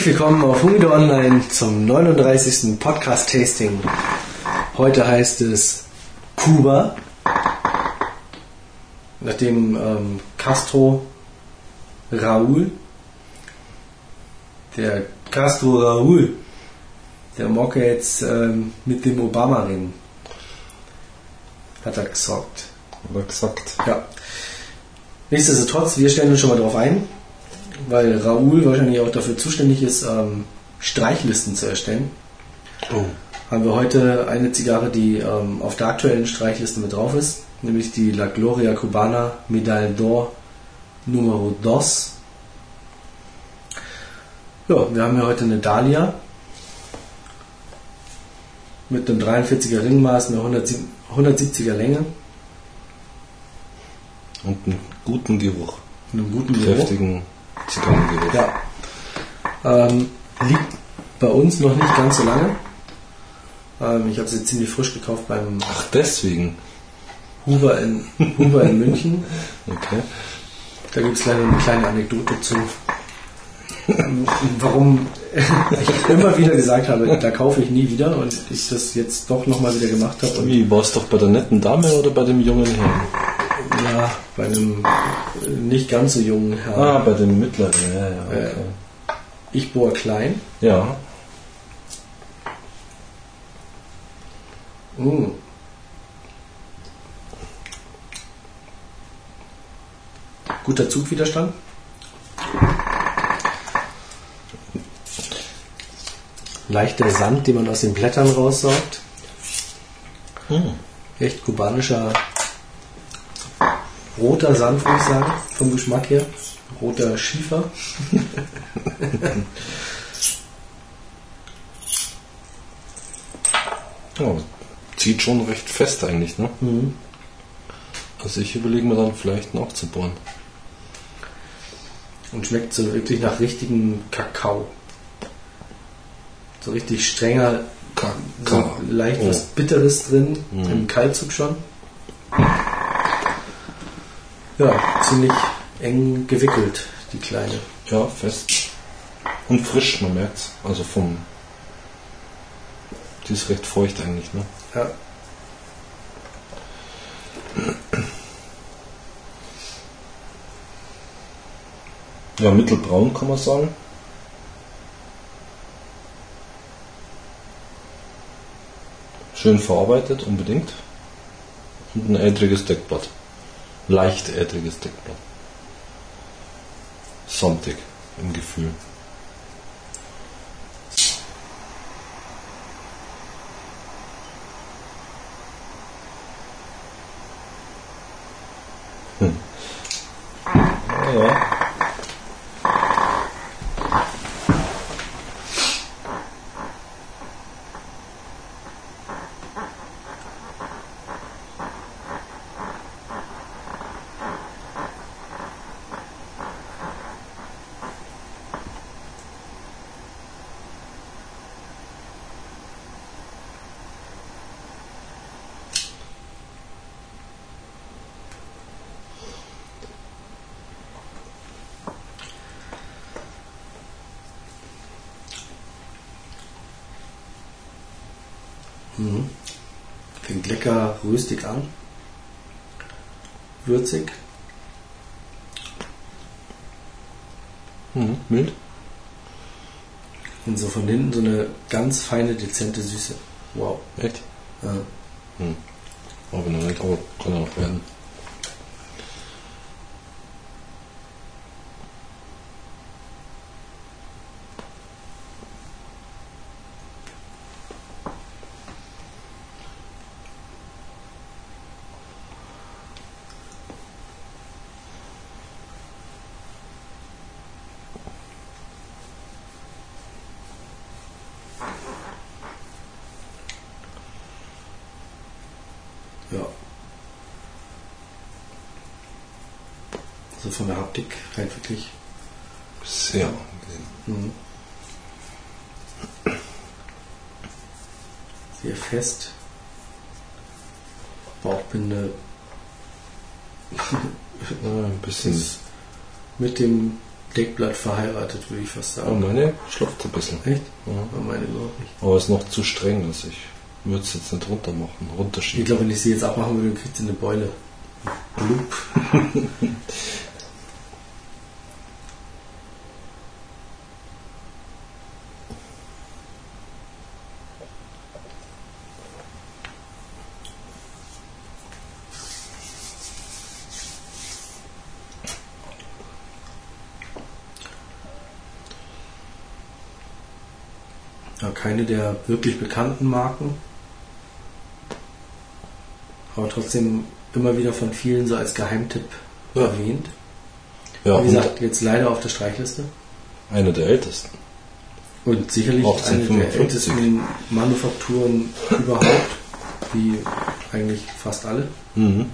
Herzlich willkommen auf Humido Online zum 39. Podcast-Tasting. Heute heißt es Kuba. Nachdem ähm, Castro Raúl, der Castro Raúl, der mag jetzt ähm, mit dem Obama reden. Hat er gesagt. Oder gesagt. Ja. Nichtsdestotrotz, wir stellen uns schon mal darauf ein, weil Raoul wahrscheinlich auch dafür zuständig ist, ähm, Streichlisten zu erstellen. Oh. Haben wir heute eine Zigarre, die ähm, auf der aktuellen Streichliste mit drauf ist, nämlich die La Gloria Cubana Medal d'Or Numero Dos. Ja, wir haben hier heute eine Dahlia mit einem 43er Ringmaß, einer 170er Länge, Und einen guten Geruch. einem guten Geruch. Kräftigen Zigarrengeruch. Ja. Ähm, liegt bei uns noch nicht ganz so lange. Ähm, ich habe sie ziemlich frisch gekauft beim Ach, deswegen. Huber in, Huber in München. Okay. Da gibt es leider eine kleine Anekdote zu. Warum ich immer wieder gesagt habe, da kaufe ich nie wieder und ich das jetzt doch nochmal wieder gemacht habe. Wie, war es doch bei der netten Dame oder bei dem jungen Herrn? Ja, bei einem äh, nicht ganz so jungen Herrn. Ah, bei dem mittleren, ja, ja, okay. Ich bohr klein. Ja, Mm. Guter Zugwiderstand. Leichter Sand, den man aus den Blättern raussaugt. Hm. Echt kubanischer roter Sand, würde ich sagen, vom Geschmack her. Roter Schiefer. ja zieht schon recht fest eigentlich, ne? Mhm. Also ich überlege mir dann vielleicht noch zu bohren. Und schmeckt so wirklich nach richtigem Kakao. So richtig strenger, so leicht was Bitteres drin, im Kaltzug schon. Ja, ziemlich eng gewickelt, die kleine. Ja, fest. Und frisch, man merkt's. Also vom. Die ist recht feucht eigentlich, ne? Ja. Ja, mittelbraun kann man sagen. Schön verarbeitet, unbedingt. Und ein ädriges Deckblatt. Leicht ädriges Deckblatt. Samtig im Gefühl. Hm. Ja, Mhm. Fängt lecker röstig an. Würzig. Mhm, mild. Und so von hinten so eine ganz feine, dezente Süße. Wow. Echt? Ja. Hm. Aber noch nicht, aber kann ja noch werden. ja. So von der Haptik halt wirklich. Sehr angenehm. Mhm. Sehr fest. Bauchbinde. Ja, ein bisschen. Ist mit dem Deckblatt verheiratet, würde ich fast sagen. meine schlaft ein bisschen. Echt? Ja. Aber meine überhaupt nicht. Aber ist noch zu streng, also ich würde es jetzt nicht runter machen, Ich runterschieben. glaube, wenn ich sie jetzt abmachen würde, kriegt sie eine Beule. Blub. Ja, keine der wirklich bekannten Marken. Aber trotzdem immer wieder von vielen so als Geheimtipp Ja. erwähnt. Ja, Wie gesagt, jetzt leider auf der Streichliste. einer der ältesten. Und sicherlich eine der 1855. ältesten Manufakturen überhaupt, wie eigentlich fast alle. Mhm.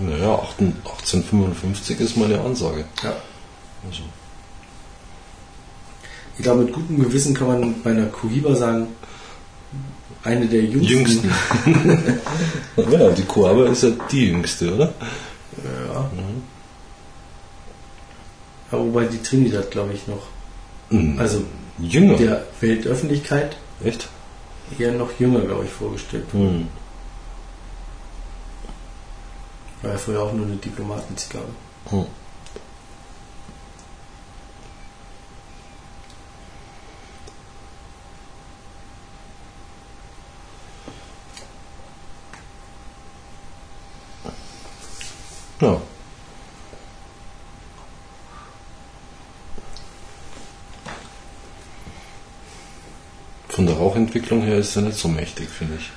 Naja, 18 1855 ist meine Ansage. Ja. Also, Ich glaube, mit gutem Gewissen kann man bei einer Cohiba sagen, eine der jüngsten. jüngsten. ja, die Coaba ist ja die jüngste, oder? Ja. Ja, wobei die Trinidad, glaube ich, noch, Mhm. also Jünger. der Weltöffentlichkeit Echt? eher noch jünger, glaube ich, vorgestellt. Mhm. War ja früher auch nur eine Diplomatenzigarre. Mhm. Ja. Rauchentwicklung her ist er nicht so mächtig, finde ich.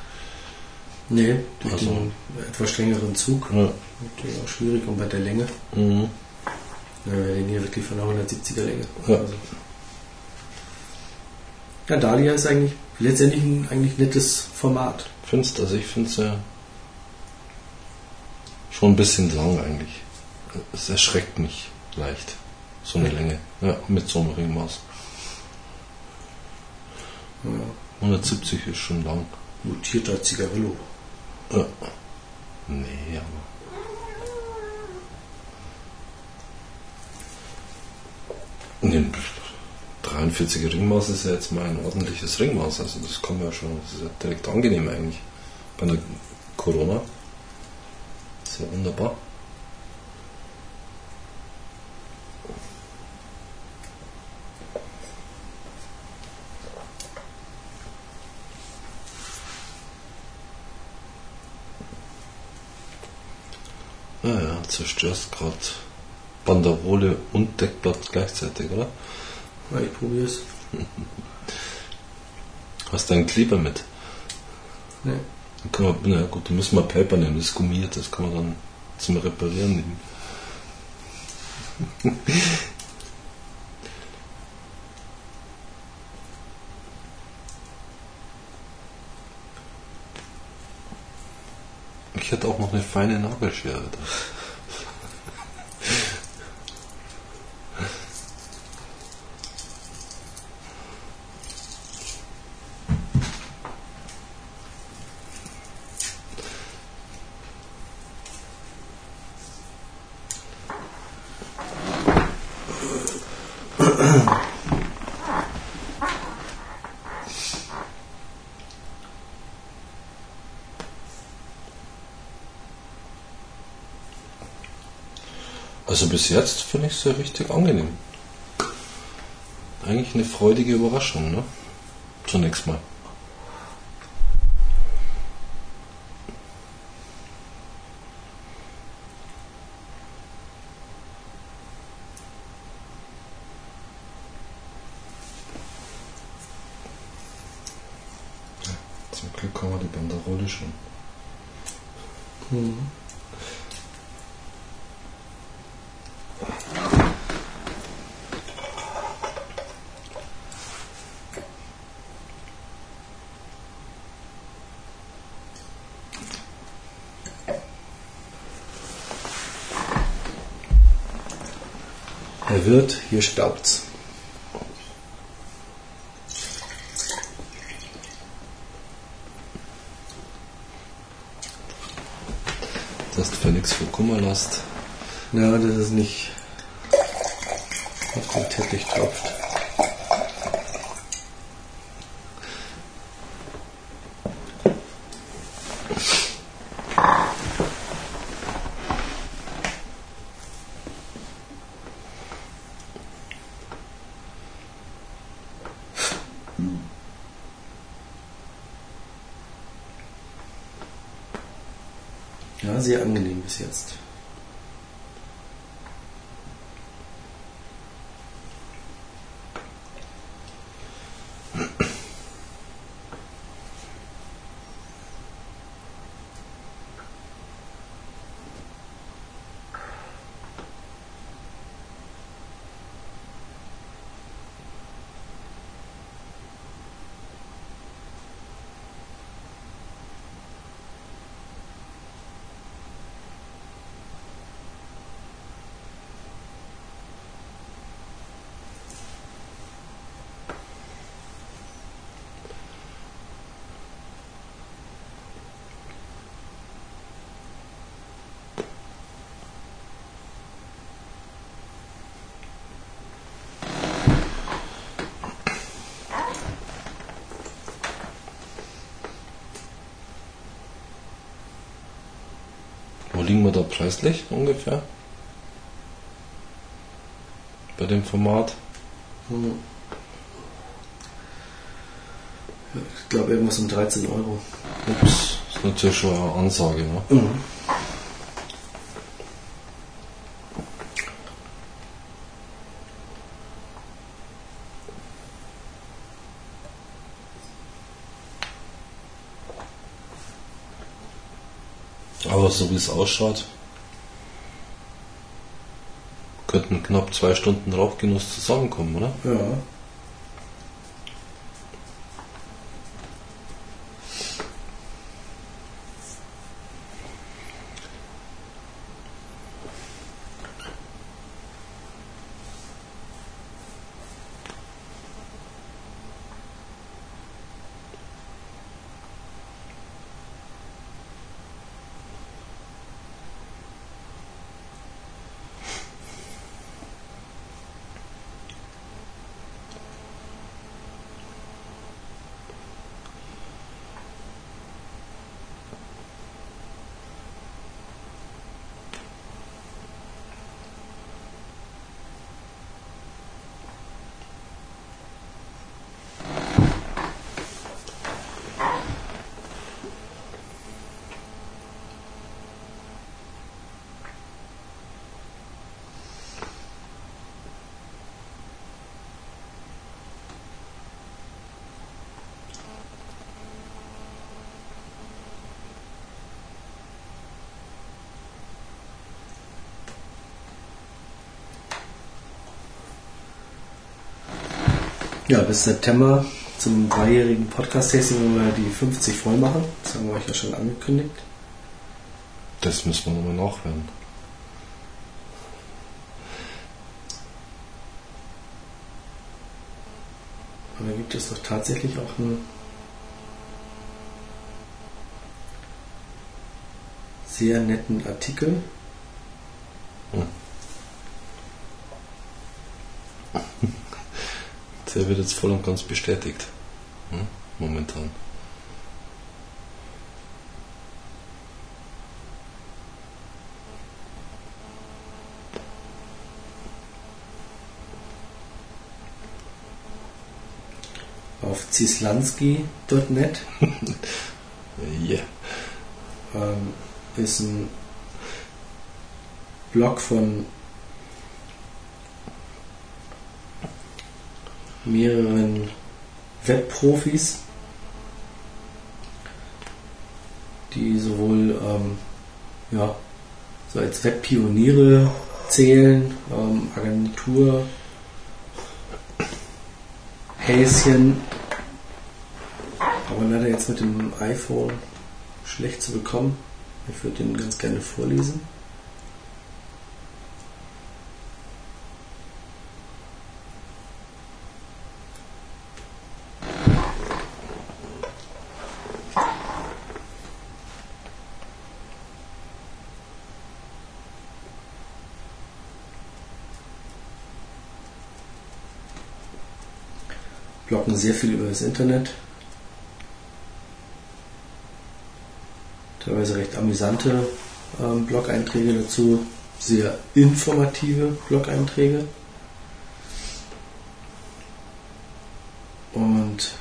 Nee, durch Also- den etwas strengeren Zug. Ja. Natürlich auch schwierig und bei der Länge. Mhm. Ja, wir reden hier wirklich von einer 170er Länge. Ja. Also. ja, Dahlia ist eigentlich letztendlich ein eigentlich nettes Format. Findest also ich finde es ja schon ein bisschen lang eigentlich. Es erschreckt mich leicht. So eine Länge. Ja, mit so einem Ringmaß. Ja. 170 ist schon lang. Mutierter Zigarillo. Ja. Nee, aber. Nee, 43er Ringmaß ist ja jetzt mal ein ordentliches Ringmaß. Also das kann man ja schon, das ist ja direkt angenehm eigentlich. Bei der Corona. Ist ja wunderbar. Ja, ja, zerstörst gerade Banderole und Deckblatt gleichzeitig, oder? Ja, ich probiere es. Hast du einen Kleber mit? Nee. Dann kann man, na gut, dann müssen wir Paper nehmen, das ist gummiert, das kann man dann zum Reparieren nehmen. Ich hätte auch noch eine feine Nagelschere da. Also bis jetzt finde ich es ja richtig angenehm. Eigentlich eine freudige Überraschung, ne? Zunächst mal. Zum Glück haben wir die Banderole schon. Mhm. Wirt, hier staubt's. Dass du für nichts für Kummer lässt. Ja, das ist nicht. auf den Teppich tropft. Ja, sehr angenehm bis jetzt. Wo liegen wir da preislich ungefähr? Bei dem Format? Hm. Ich glaube irgendwas um 13 Euro. Ups, ist natürlich schon eine Ansage, ne? Mhm. Aber so wie es ausschaut, könnten knapp zwei Stunden Rauchgenuss zusammenkommen, oder? Ja. Ja, bis September zum dreijährigen Podcast-Tasting wollen wir die 50 voll machen. Das haben wir euch ja schon angekündigt. Das müssen wir nochmal nachhören. Und da gibt es doch tatsächlich auch einen sehr netten Artikel. Der wird jetzt voll und ganz bestätigt. Hm? Momentan. auf zislanski.net. Yeah. ähm, ist ein Blog von mehreren Webprofis, die sowohl ähm, ja, so als Webpioniere zählen, ähm, Agentur, Häschen, aber leider jetzt mit dem iPhone schlecht zu bekommen. Ich würde den ganz gerne vorlesen. Bloggen sehr viel über das Internet. Teilweise recht amüsante ähm, Blog-Einträge dazu, sehr informative Blog-Einträge. Und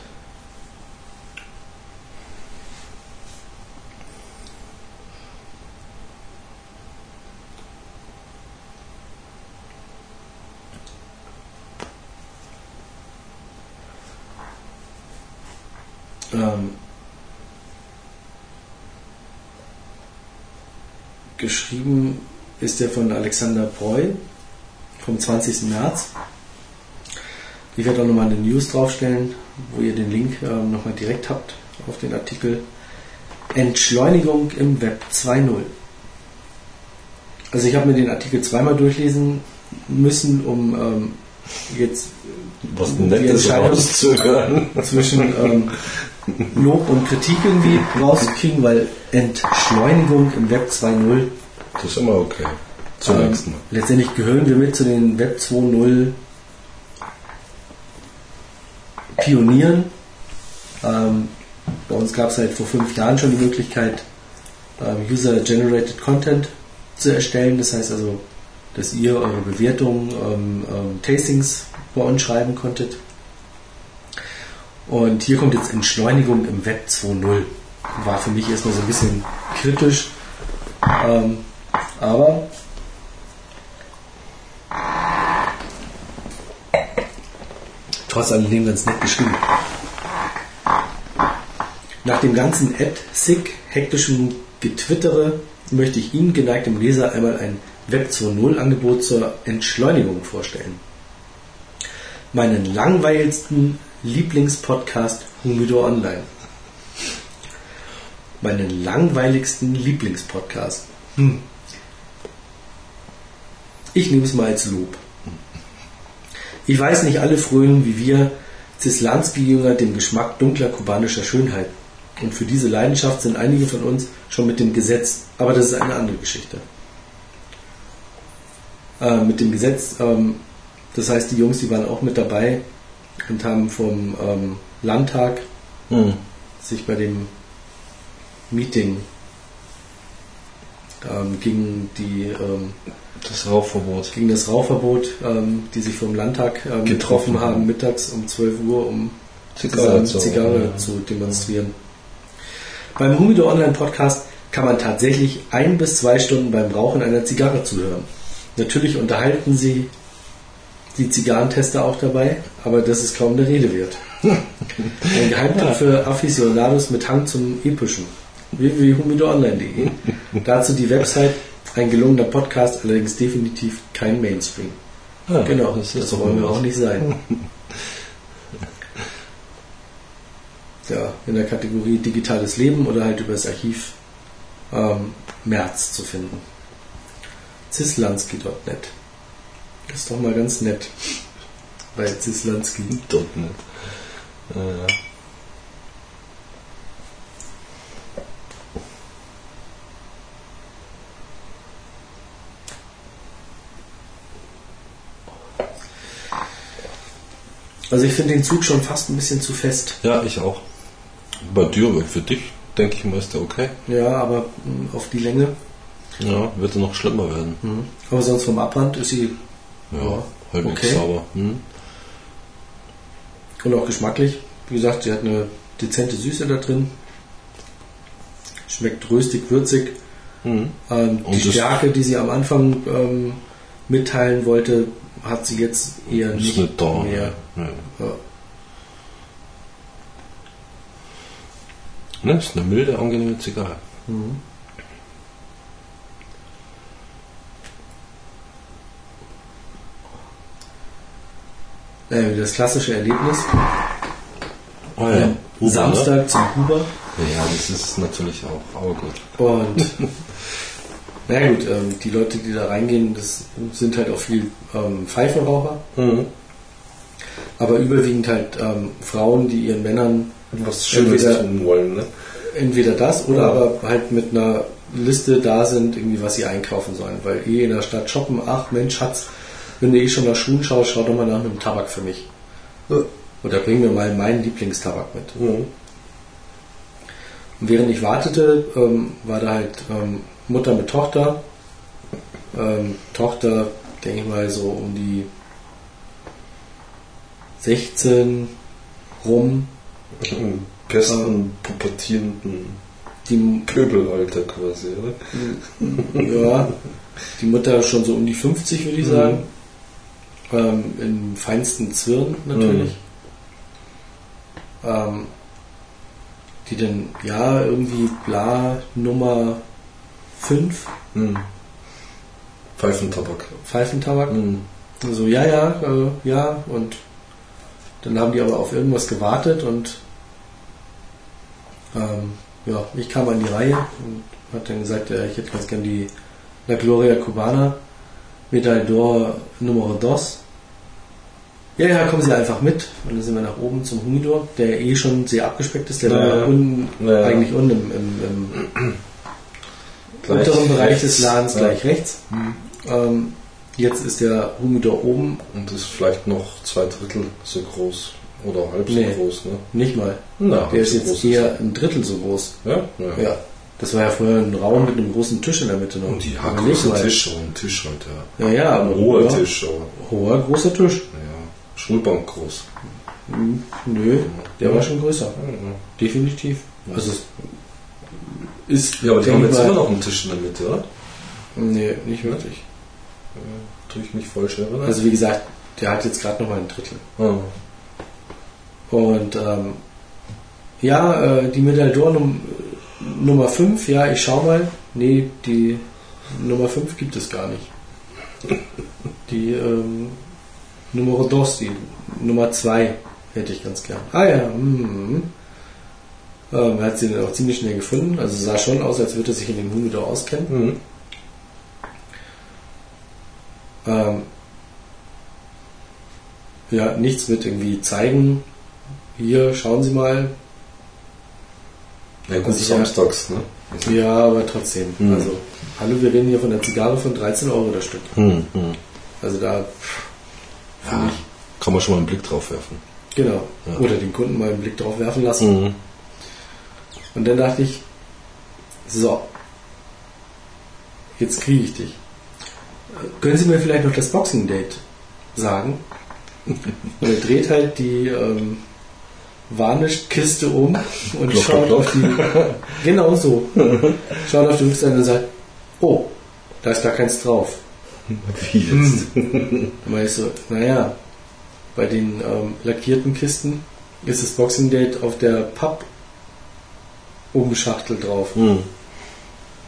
ähm, geschrieben ist der von Alexander Breu vom 20. März. Ich werde auch nochmal eine News draufstellen, wo ihr den Link äh, nochmal direkt habt auf den Artikel. Entschleunigung im Web 2.0. Also ich habe mir den Artikel zweimal durchlesen müssen, um ähm, jetzt Was die Entscheidung zwischen ähm, Lob und Kritik irgendwie rauszukriegen, weil Entschleunigung im Web 2.0 Das ist immer okay. Zunächst ähm, mal. letztendlich gehören wir mit zu den Web 2.0 Pionieren. Ähm, bei uns gab es halt vor fünf Jahren schon die Möglichkeit, ähm, User-Generated Content zu erstellen. Das heißt also, dass ihr eure Bewertungen, ähm, ähm, Tastings bei uns schreiben konntet. Und hier kommt jetzt Entschleunigung im Web 2.0. War für mich erstmal so ein bisschen kritisch. Ähm, aber trotz alledem ganz nett geschrieben. Nach dem ganzen Ad-Sick, hektischen Getwittere möchte ich Ihnen, geneigtem Leser, einmal ein Web 2.0 Angebot zur Entschleunigung vorstellen. Meinen langweiligsten Lieblingspodcast Humidor Online. Meinen langweiligsten Lieblingspodcast. Hm. Ich nehme es mal als Lob. Ich weiß nicht, alle frönen wie wir Zislanski-Jünger dem Geschmack dunkler kubanischer Schönheit. Und für diese Leidenschaft sind einige von uns schon mit dem Gesetz, aber das ist eine andere Geschichte. Äh, mit dem Gesetz, ähm, das heißt, die Jungs, die waren auch mit dabei und haben vom ähm, Landtag Hm. sich bei dem Meeting ähm, gegen die ähm, Das Rauchverbot. gegen das Rauchverbot, ähm, die sich vom Landtag ähm, getroffen haben, mittags um 12 Uhr, um Zigarre zu- Zigarre ja. zu demonstrieren. Beim Humido Online Podcast kann man tatsächlich ein bis zwei Stunden beim Rauchen einer Zigarre zuhören. Natürlich unterhalten sie die Zigarrentester auch dabei, aber das ist kaum der Rede wert. Ein Geheimtipp für Aficionados mit Hang zum Epischen. Dazu die Website, ein gelungener Podcast, allerdings definitiv kein Mainstream. Ja, Genau, das, doch wollen wir auch nicht sein. ja, in der Kategorie Digitales Leben oder halt über das Archiv ähm, März zu finden. Zislanski.net. Das ist doch mal ganz nett. Bei nicht. Äh, Also ich finde den Zug schon fast ein bisschen zu fest. ja, ich auch. Bei dir, für dich, denke ich mal, ist der okay. Ja, aber mh, auf die Länge. Ja, wird er noch schlimmer werden. Mhm. Aber sonst vom Abrand ist sie Ja, Ja, halbwegs okay. sauber. Hm? Und auch geschmacklich. Wie gesagt, sie hat eine dezente Süße da drin. Schmeckt röstig, würzig. Hm. Ähm, die Stärke, die sie am Anfang ähm, mitteilen wollte, hat sie jetzt eher nicht nicht da. mehr. Ja. Ja. Ne, ist eine milde, angenehme Zigarre. Mhm. Äh, das klassische Erlebnis. Oh Ähm, Huber, Samstag zum Huber. Ne? Ja, das ist natürlich auch, aber gut. Und na gut, ähm, die Leute, die da reingehen, das sind halt auch viel ähm, Pfeifenraucher, Mhm. Aber überwiegend halt ähm, Frauen, die ihren Männern Was Schönes tun wollen, ne? entweder das oder Ja. aber halt mit einer Liste da sind, irgendwie was sie einkaufen sollen. Weil eh in der Stadt shoppen, ach Mensch, Schatz, wenn du eh schon nach Schuhen schaust, schau doch mal nach einem Tabak für mich. Oder bring mir mal meinen Lieblingstabak mit. Mhm. Und während ich wartete, ähm, war da halt ähm, Mutter mit Tochter. Ähm, Tochter, denke ich mal, so um die 16 rum. Besten pubertierenden Die, Pöbelalter quasi, oder? ja, die Mutter schon so um die 50, würde ich Mhm. sagen. Ähm, Im feinsten Zwirn natürlich. Ähm, die dann, ja, irgendwie bla Nummer 5, Mhm. Pfeifentabak. Pfeifentabak. Mhm. So, ja, ja, äh, ja. Und dann haben die aber auf irgendwas gewartet und ähm, ja, ich kam an die Reihe und hat dann gesagt, ja, ich hätte ganz gern die La Gloria Cubana Medaille d'Or Numero Dos. Ja, ja, kommen Sie einfach mit. Und dann sind wir nach oben zum Humidor, der eh schon sehr abgespeckt ist. Der Ja, war ja. unten, Ja, ja. eigentlich unten im, im, im unteren Bereich rechts. des Ladens Ja. gleich rechts. Ähm, jetzt ist der Humidor oben Und ist vielleicht noch zwei Drittel so groß. Oder halb so Nee. groß, ne? Nicht mal. Na, Der halb ist so jetzt groß eher ein Drittel so groß. Ja? Ja. Ja. Das war ja früher ein Raum mit einem großen Tisch in der Mitte noch. Und ja, Überleg großer mal. Tisch, aber ein Tisch halt, ja. Ja, ja, Ein aber hoher ja, Tisch, aber Hoher, großer Tisch. ja, Schulbank groß. Hm, Nö, der war schon größer. Definitiv. Also es ist. ja aber die haben ich jetzt mal- immer noch einen Tisch in der Mitte, oder? Nee, nicht wirklich. Ja, tue ich mich voll schwer, oder? Also wie gesagt, der hat jetzt gerade noch mal ein Drittel. ah. Und ähm, ja, äh, die Medaille d'Or Num Nummer 5, ja, ich schau mal. Nee, die Nummer 5 gibt es gar nicht. Die ähm, Numero dos, die Nummer 2 hätte ich ganz gern. Ah ja. Ähm, er hat sie dann auch ziemlich schnell gefunden. Also sah schon aus, als würde er sich in den Humidor auskennen. Mhm. Ähm, ja, nichts mit irgendwie zeigen. Hier, schauen Sie mal. Ja, gut, Also samstags, ne? Ja, aber trotzdem. Mhm. Also, hallo, wir reden hier von einer Zigarre von 13 Euro das Stück. Mhm. Also da, Ja, kann man schon mal einen Blick drauf werfen. genau. Ja. Oder den Kunden mal einen Blick drauf werfen lassen. Mhm. Und dann dachte ich, so, jetzt kriege ich dich. Können Sie mir vielleicht noch das Boxing Date sagen? Und er dreht halt die ähm, Varnish-Kiste um und Klopf, schaut klopf, auf die. Genau so. Schaut auf die Rückseite und sagt, oh, da ist gar keins drauf. Wie jetzt? Dann meine ich so, naja, bei den ähm, lackierten Kisten ist das Boxing Date auf der Papp-Umschachtel drauf. Mhm.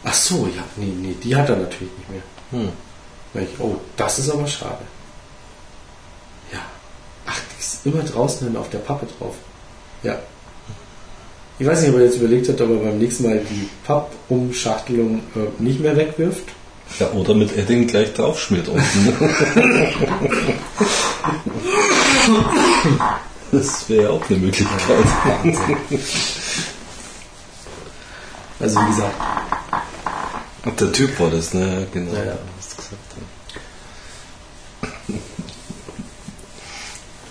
Ach so, ja, nee, nee, die hat er natürlich nicht mehr. Mhm. Ich, oh, das ist aber schade. Ja. Ach, die ist immer draußen hin auf der Pappe drauf. Ja. Ich weiß nicht, ob er jetzt überlegt hat, ob er beim nächsten Mal die Pappumschachtelung äh, nicht mehr wegwirft. Ja, oder mit Edding gleich draufschmiert unten. das wäre auch eine Möglichkeit. Also wie gesagt, Und der Typ war das, ne? Genau. Ja, ja. Hast du gesagt, ja.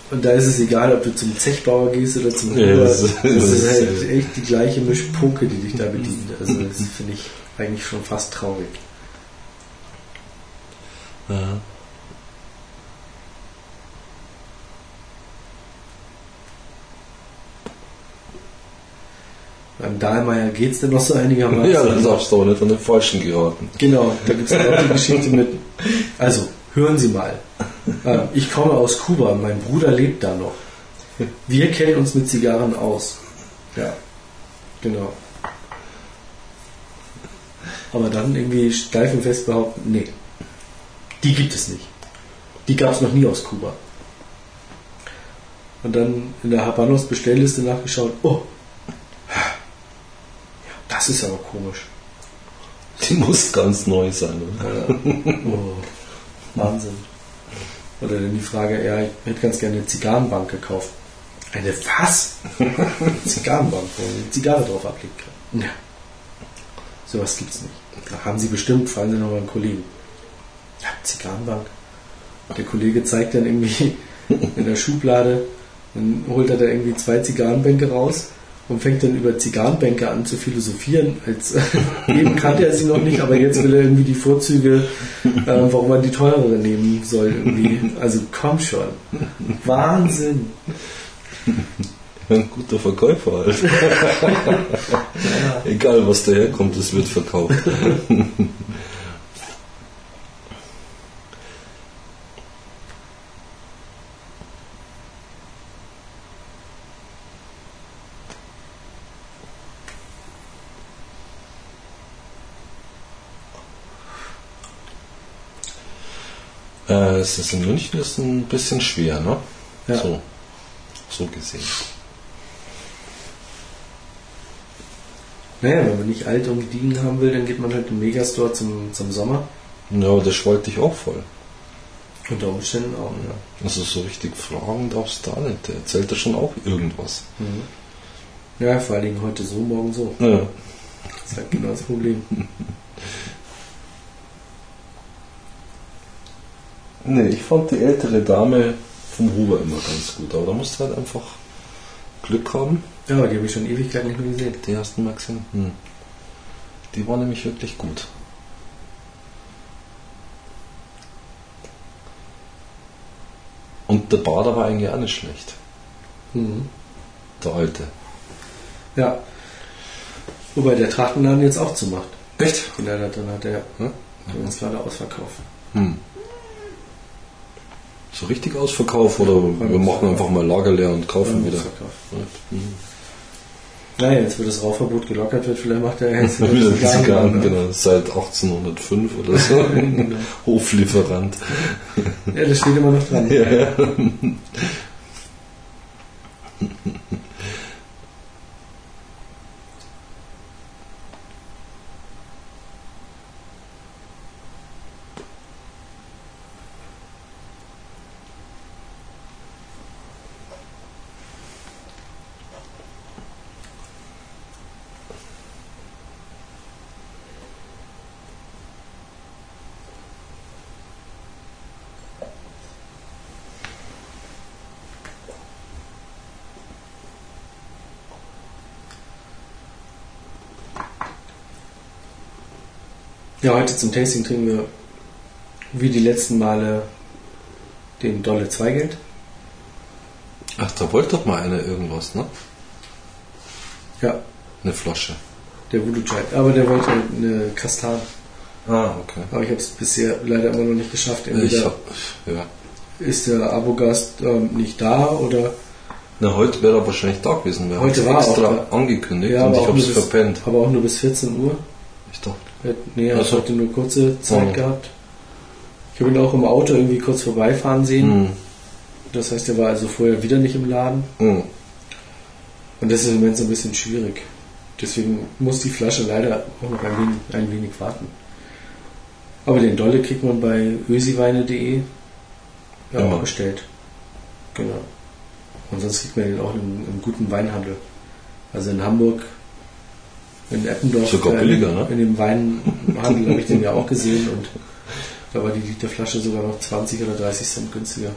Und da ist es egal, ob du zum Zechbauer gehst oder zum Ja, Huber. das das, ist- ist, das ist halt ja- echt die gleiche Mischpoke, die dich da bedient. Also das finde ich eigentlich schon fast traurig. Ja. Beim Dahlmeier geht es denn noch so einigermaßen. ja, dann darfst du aber nicht an den Falschen geraten. Genau, da gibt es auch die Geschichte mit. Also, hören Sie mal. Ähm, Ich komme aus Kuba, mein Bruder lebt da noch. Wir kennen uns mit Zigarren aus. Ja, genau. Aber dann irgendwie steif und fest behaupten, nee, die gibt es nicht. Die gab es noch nie aus Kuba. Und dann in der Habanos Bestellliste nachgeschaut, oh, das ist aber komisch. Die muss ganz neu sein, oder? Ja. Oh, Wahnsinn. Oder dann die Frage, ja, ich hätte ganz gerne eine Zigarrenbank gekauft. Eine was? Zigarrenbank, wo man eine Zigarre drauf ablegen kann. Ja. Sowas gibt's nicht. Da haben Sie bestimmt, fragen Sie noch mal einen Kollegen. Ja, Zigarrenbank. Der Kollege zeigt dann irgendwie in der Schublade Dann holt er da irgendwie zwei Zigarrenbänke raus und fängt dann über Zigarrenbänke an zu philosophieren. Als eben kannte er sie noch nicht, aber jetzt will er irgendwie die Vorzüge, äh, warum man die teurere nehmen soll. Irgendwie. Also komm schon. Wahnsinn. Ein guter Verkäufer halt. Egal was daherkommt, es wird verkauft. Äh, es ist in München ist ein bisschen schwer, ne? Ja. So, so gesehen. Naja, wenn man nicht alt und gediegen haben will, dann geht man halt im Megastore zum, zum Sommer. Ja, aber das schwollt dich auch voll. Unter Umständen auch, ja. Also so richtig fragen darfst du da nicht. Der erzählt ja schon auch irgendwas. Ja, vor allen Dingen heute so, morgen so. Ja. Das ist halt genau das Problem. Nee, ich fand die ältere Dame vom Huber immer ganz gut, aber da musst du halt einfach Glück haben. Ja, die habe ich schon Ewigkeit nicht mehr gesehen. Die ersten Mal gesehen. Hm. Die war nämlich wirklich gut. Und der Bader war eigentlich auch nicht schlecht. Mhm. Der alte. Ja. Wobei der Trachtenladen jetzt auch zumacht. Echt? Leider drin hat er. Hm? Der ist leider ausverkauft. Hm. So richtig Ausverkauf oder wir machen einfach mal Lager leer und kaufen wieder. Ausverkauft. Mhm. Naja, jetzt wo das Rauchverbot gelockert wird, vielleicht macht er jetzt Wieder Zigarren, genau, seit 1805 oder so. Genau. Hoflieferant. Ja, das steht immer noch dran. Ja. Ja, heute zum Tasting trinken wir wie die letzten Male den Dolle Zweigeld. Ach, da wollte doch mal einer irgendwas, ne? Ja, Eine Flasche. der Voodoo Chai. Aber der wollte eine Kastan. Ah, okay. Aber ich habe es bisher leider immer noch nicht geschafft. Ich Entweder hab, ja. ist der Abogast ähm, nicht da oder Na, heute wäre er wahrscheinlich da gewesen. Wir Heute war extra auch angekündigt Ja, und aber ich habe es nur bis- verpennt. aber auch nur bis 14 Uhr. Ich dachte, Nee, er hat Ach so. heute nur kurze Zeit Oh. gehabt. Ich habe ihn auch im Auto irgendwie kurz vorbeifahren sehen. hm, Das heißt, er war also vorher wieder nicht im Laden. hm. Und das ist im Moment so ein bisschen schwierig. Deswegen muss die Flasche leider auch noch ein wenig, ein wenig warten. Aber den Dolle kriegt man bei ösiweine.de ja, auch bestellt. Genau. Und sonst kriegt man den auch im, im guten Weinhandel. Also in Hamburg, in Eppendorf. Sogar äh, billiger, ne? In dem Weinhandel habe ich den ja auch gesehen und da war die Literflasche sogar noch 20 oder 30 Cent günstiger.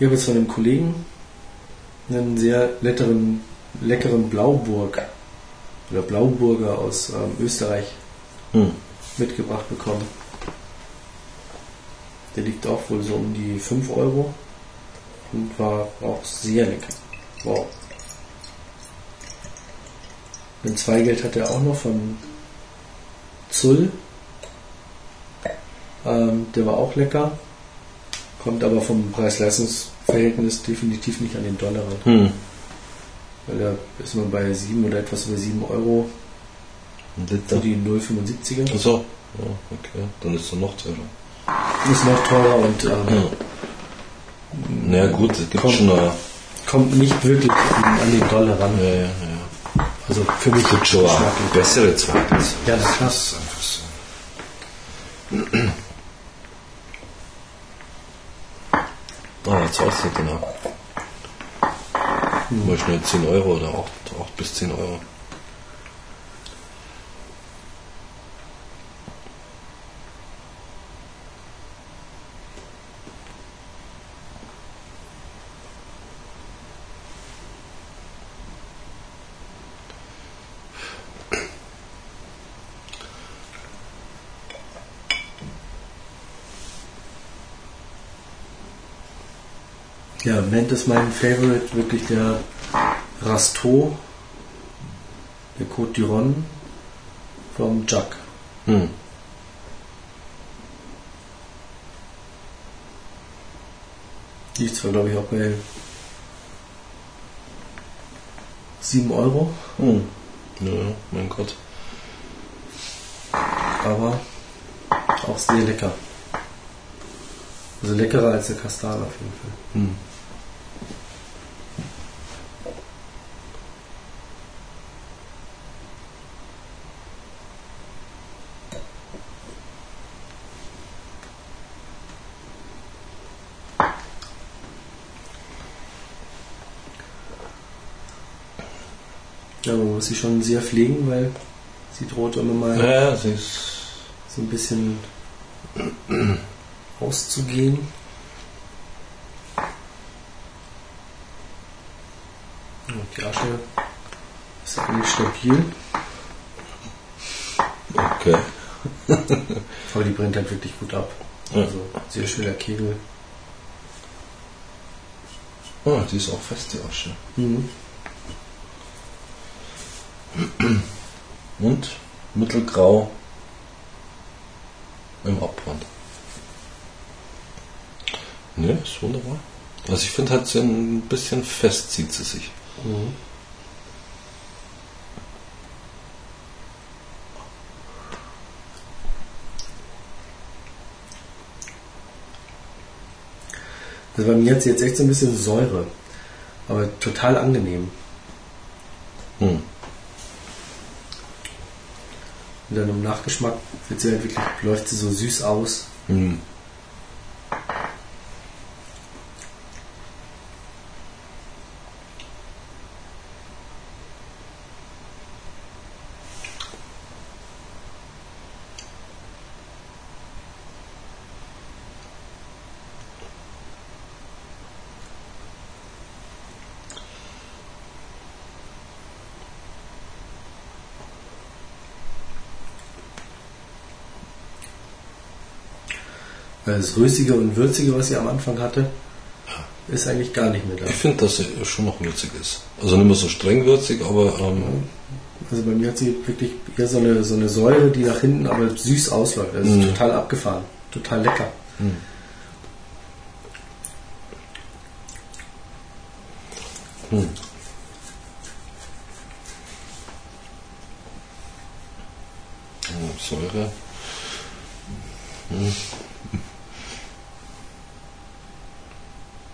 Ich habe jetzt von einem Kollegen einen sehr leckeren, leckeren Blauburg oder Blauburger aus ähm, Österreich Hm. mitgebracht bekommen. Der liegt auch wohl so um die 5 Euro und war auch sehr lecker. Wow. Ein Zweigeld hat er auch noch von Zull. Ähm, der war auch lecker. Kommt aber vom Preis-Leistungs-Verhältnis definitiv nicht an den Dollar ran. Hm. Weil da ist man bei 7 oder etwas über 7 Euro für die 0,75er. Achso. Ja, okay. Dann ist er noch teurer. Ist noch teurer und ähm, Na ja, gut, es gibt Komm. schon eine. kommt nicht wirklich an den Dollar ran. Ja, ja, ja. Also für mich Gibt schon geschmacklich. bessere Zweitels. Ja. Das ist einfach so. Zahlst du genau. Mal schnell 10 Euro oder 8, 8 bis 10 Euro. Ja, im Moment ist mein Favorite wirklich der Rasto, der Côte d'Iron vom Jack. Hm. Die ist zwar, glaube ich, auch bei 7 Euro, Hm. Ja, mein Gott. aber auch sehr lecker. Also leckerer als der Castana auf jeden Fall. Hm. Sie schon sehr pflegen, weil sie droht immer mal Ja, sie ist. so ein bisschen auszugehen. Und die Asche ist eigentlich stabil, Okay. aber die brennt halt wirklich gut ab. Also sehr schöner Kegel. Ah, die ist auch fest, die Asche. Mhm. Und mittelgrau im Abwand. Ne, ist wunderbar. Also ich finde halt so ein bisschen fest zieht sie sich. Mhm. Also bei mir hat sie jetzt echt so ein bisschen Säure, aber total angenehm. Hm. Und dann Nachgeschmack wird sie wirklich, läuft sie so süß aus. Hm. Das Rösige und Würzige, was sie am Anfang hatte, ist eigentlich gar nicht mehr da. Ich finde, dass sie schon noch würzig ist. Also nicht mehr so streng würzig, aber ähm, Also bei mir hat sie wirklich eher so eine, so eine Säure, die nach hinten aber süß ausläuft. Also Mhm. total abgefahren. Total lecker. hm. Oh, Säure.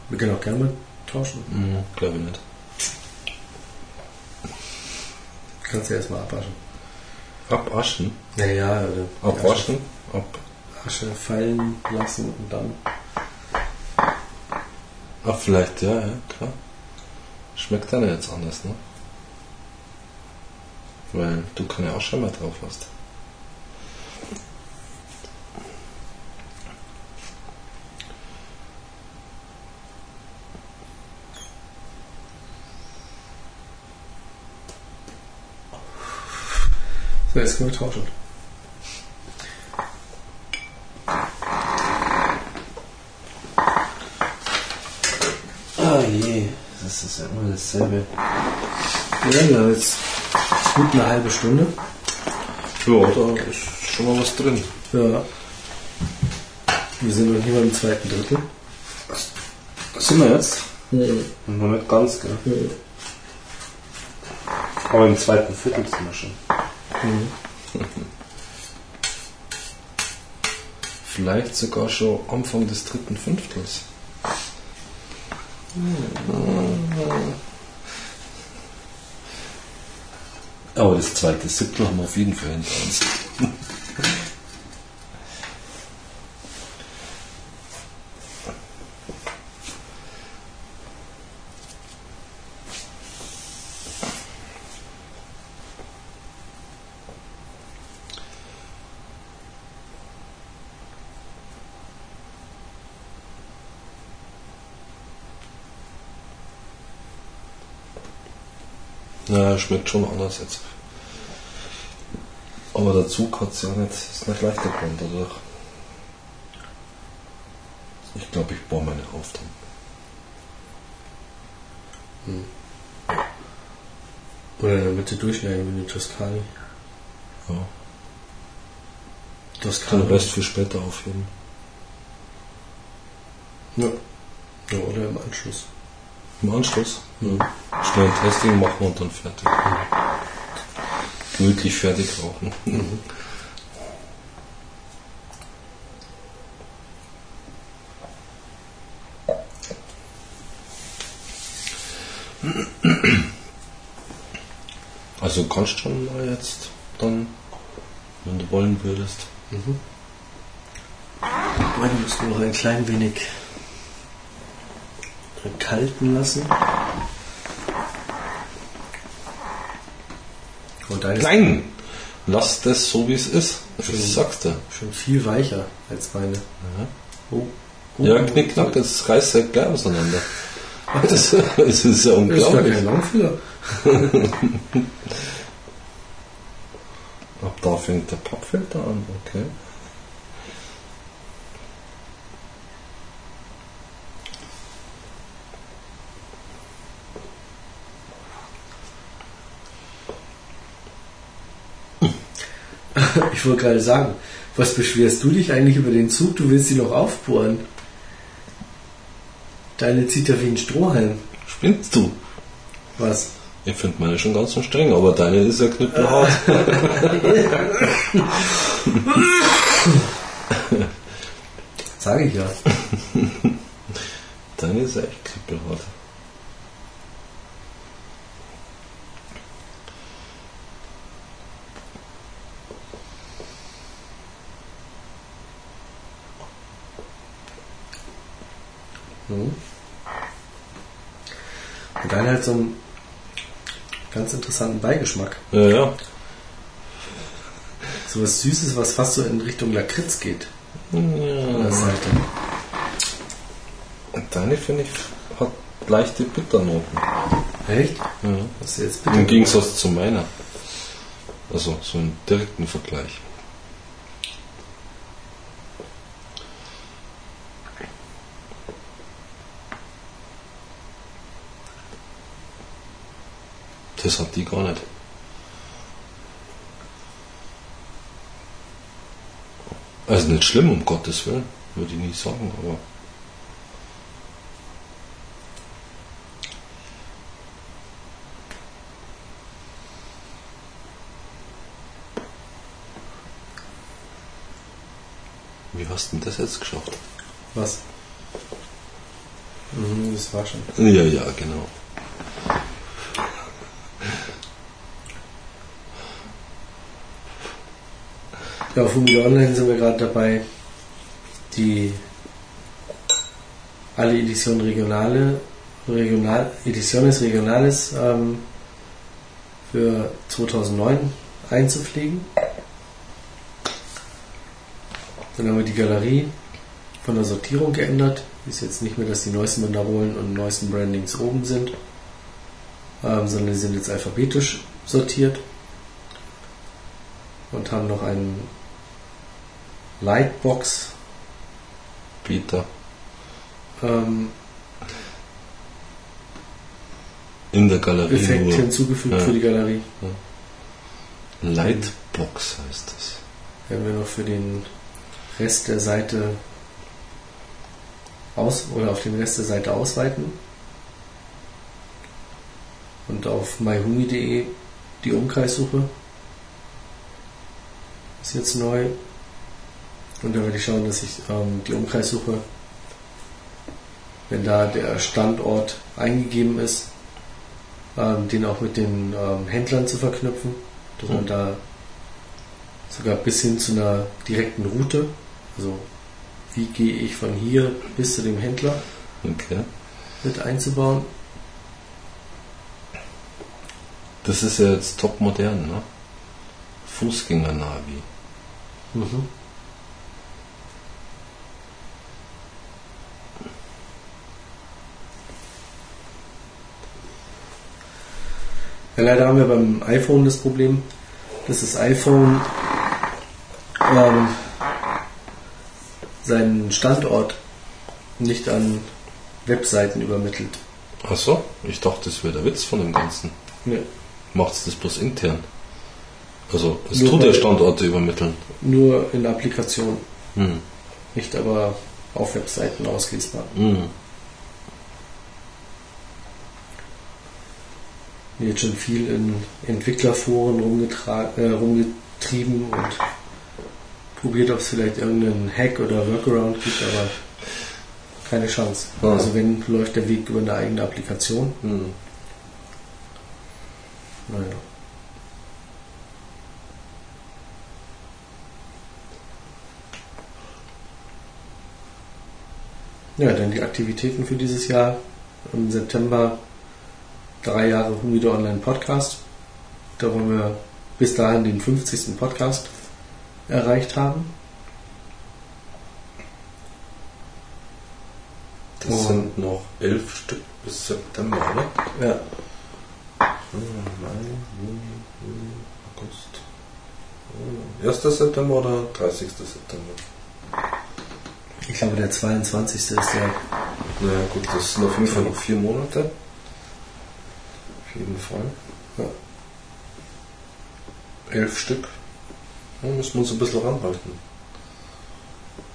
Wir können auch gerne mal tauschen. Hm, Glaube ich nicht. Kannst du erstmal abwaschen. Abaschen? Naja, oder die Abwaschen? Ab. Asche, Asche fallen lassen und dann. Ah, vielleicht, ja, ja, klar. Schmeckt dann jetzt anders, ne? Weil du keine Asche mehr drauf hast. So, jetzt können wir tauschen. Ah je, das ja dasselbe. Ja, wir haben jetzt gut eine halbe Stunde. Ja, da ist schon mal was drin. Ja. Wir sind noch nicht mal im zweiten Drittel. Was sind wir jetzt? Mhm. Noch nicht ganz, gell? Aber im zweiten Viertel sind wir schon. Vielleicht sogar schon Anfang des dritten Fünftels. Aber das zweite Siebtel haben wir auf jeden Fall hinter uns. Ja, schmeckt schon anders jetzt. Aber der Zug hat es ja nicht, ist nicht leichter geworden dadurch. Ich glaube, ich baue meine auf dann. Oder in der Mitte durchschneiden wie eine Toskani. Ja. Toskani. Den Rest für später aufheben. Ja. ja. Oder im Anschluss. Im Anschluss. Ja. Schnell ein Testing machen und dann fertig. Gemütlich fertig rauchen. Also kannst schon mal jetzt dann, wenn du wollen würdest. Aber die müssen noch ein klein wenig kalten lassen. Ist Nein! Lass das so wie es ist. Das sagst du. schon viel weicher als meine. Oh. Oh. Ja, knickknack, das reißt ja gleich auseinander. Das, das ist ja Das ist unglaublich. kein Langfüller. Ab da fängt der Pappfilter an, okay. Ich wollte gerade sagen, was beschwerst du dich eigentlich über den Zug? Du willst sie noch aufbohren. Deine zieht ja wie ein Strohhalm. Spinnst du? Was? Ich finde meine schon ganz schön streng, aber deine ist ja knüppelhart. Sage ich ja. Deine ist echt knüppelhart. Mhm. Und deine hat so einen ganz interessanten Beigeschmack. Ja, ja. So was Süßes, was fast so in Richtung Lakritz geht. An der ja. Seite. Und Deine finde ich hat leichte Bitternoten. Echt? Ja. Was jetzt bitte? Im Gegensatz zu meiner. Also so einen direkten Vergleich. Das hat die gar nicht. Also nicht schlimm, um Gottes Willen, würde ich nicht sagen, aber wie hast du denn das jetzt geschafft? Was? Mhm, das war schon. Ja, ja, genau. Ja, auf Humide Online sind wir gerade dabei, die alle Editionen Regionale, Regional, Ediciones Regionales ähm, für 2009 einzupflegen. Dann haben wir die Galerie von der Sortierung geändert. Ist jetzt nicht mehr, dass die neuesten Banderolen und neuesten Brandings oben sind, ähm, sondern die sind jetzt alphabetisch sortiert und haben noch einen Lightbox Peter. ähm, In der Galerie Effekt hinzugefügt Ja. für die Galerie. Lightbox heißt das. Werden wir noch für den Rest der Seite aus oder auf den Rest der Seite ausweiten. Und auf myhumi.de die Umkreissuche ist jetzt neu. Und da werde ich schauen, dass ich ähm, die Umkreissuche, wenn da der Standort eingegeben ist, ähm, den auch mit den ähm, Händlern zu verknüpfen. dass man Mhm. da sogar bis hin zu einer direkten Route, also wie gehe ich von hier bis zu dem Händler Okay. mit einzubauen. Das ist ja jetzt top modern, ne? Fußgänger-Navi. Mhm. Ja, leider haben wir beim iPhone das Problem, dass das iPhone ähm, seinen Standort nicht an Webseiten übermittelt. Ach so, ich dachte, das wäre der Witz von dem Ganzen. Nee, Macht's das bloß intern? Also, es Nur tut der Standorte übermitteln. nur in Applikationen, Hm. nicht aber auf Webseiten auslesbar. Jetzt schon viel in Entwicklerforen äh, rumgetrieben und probiert, ob es vielleicht irgendeinen Hack oder Workaround gibt, aber keine Chance. Ah. Also wenn läuft der Weg über eine eigene Applikation. Hm. Naja. Ja, dann die Aktivitäten für dieses Jahr. Im September drei Jahre Humido Online Podcast. Da wollen wir bis dahin den 50. Podcast erreicht haben. Das Oh. sind noch elf Stück bis September, oder? Ja. Mai, Juni, Juli, August. 1. September oder 30. September? Ich glaube, der 22. ist der. Naja, gut, das sind auf jeden Fall noch vier Monate. Auf jeden Fall. Ja. Elf Stück. Da müssen wir uns ein bisschen ranhalten.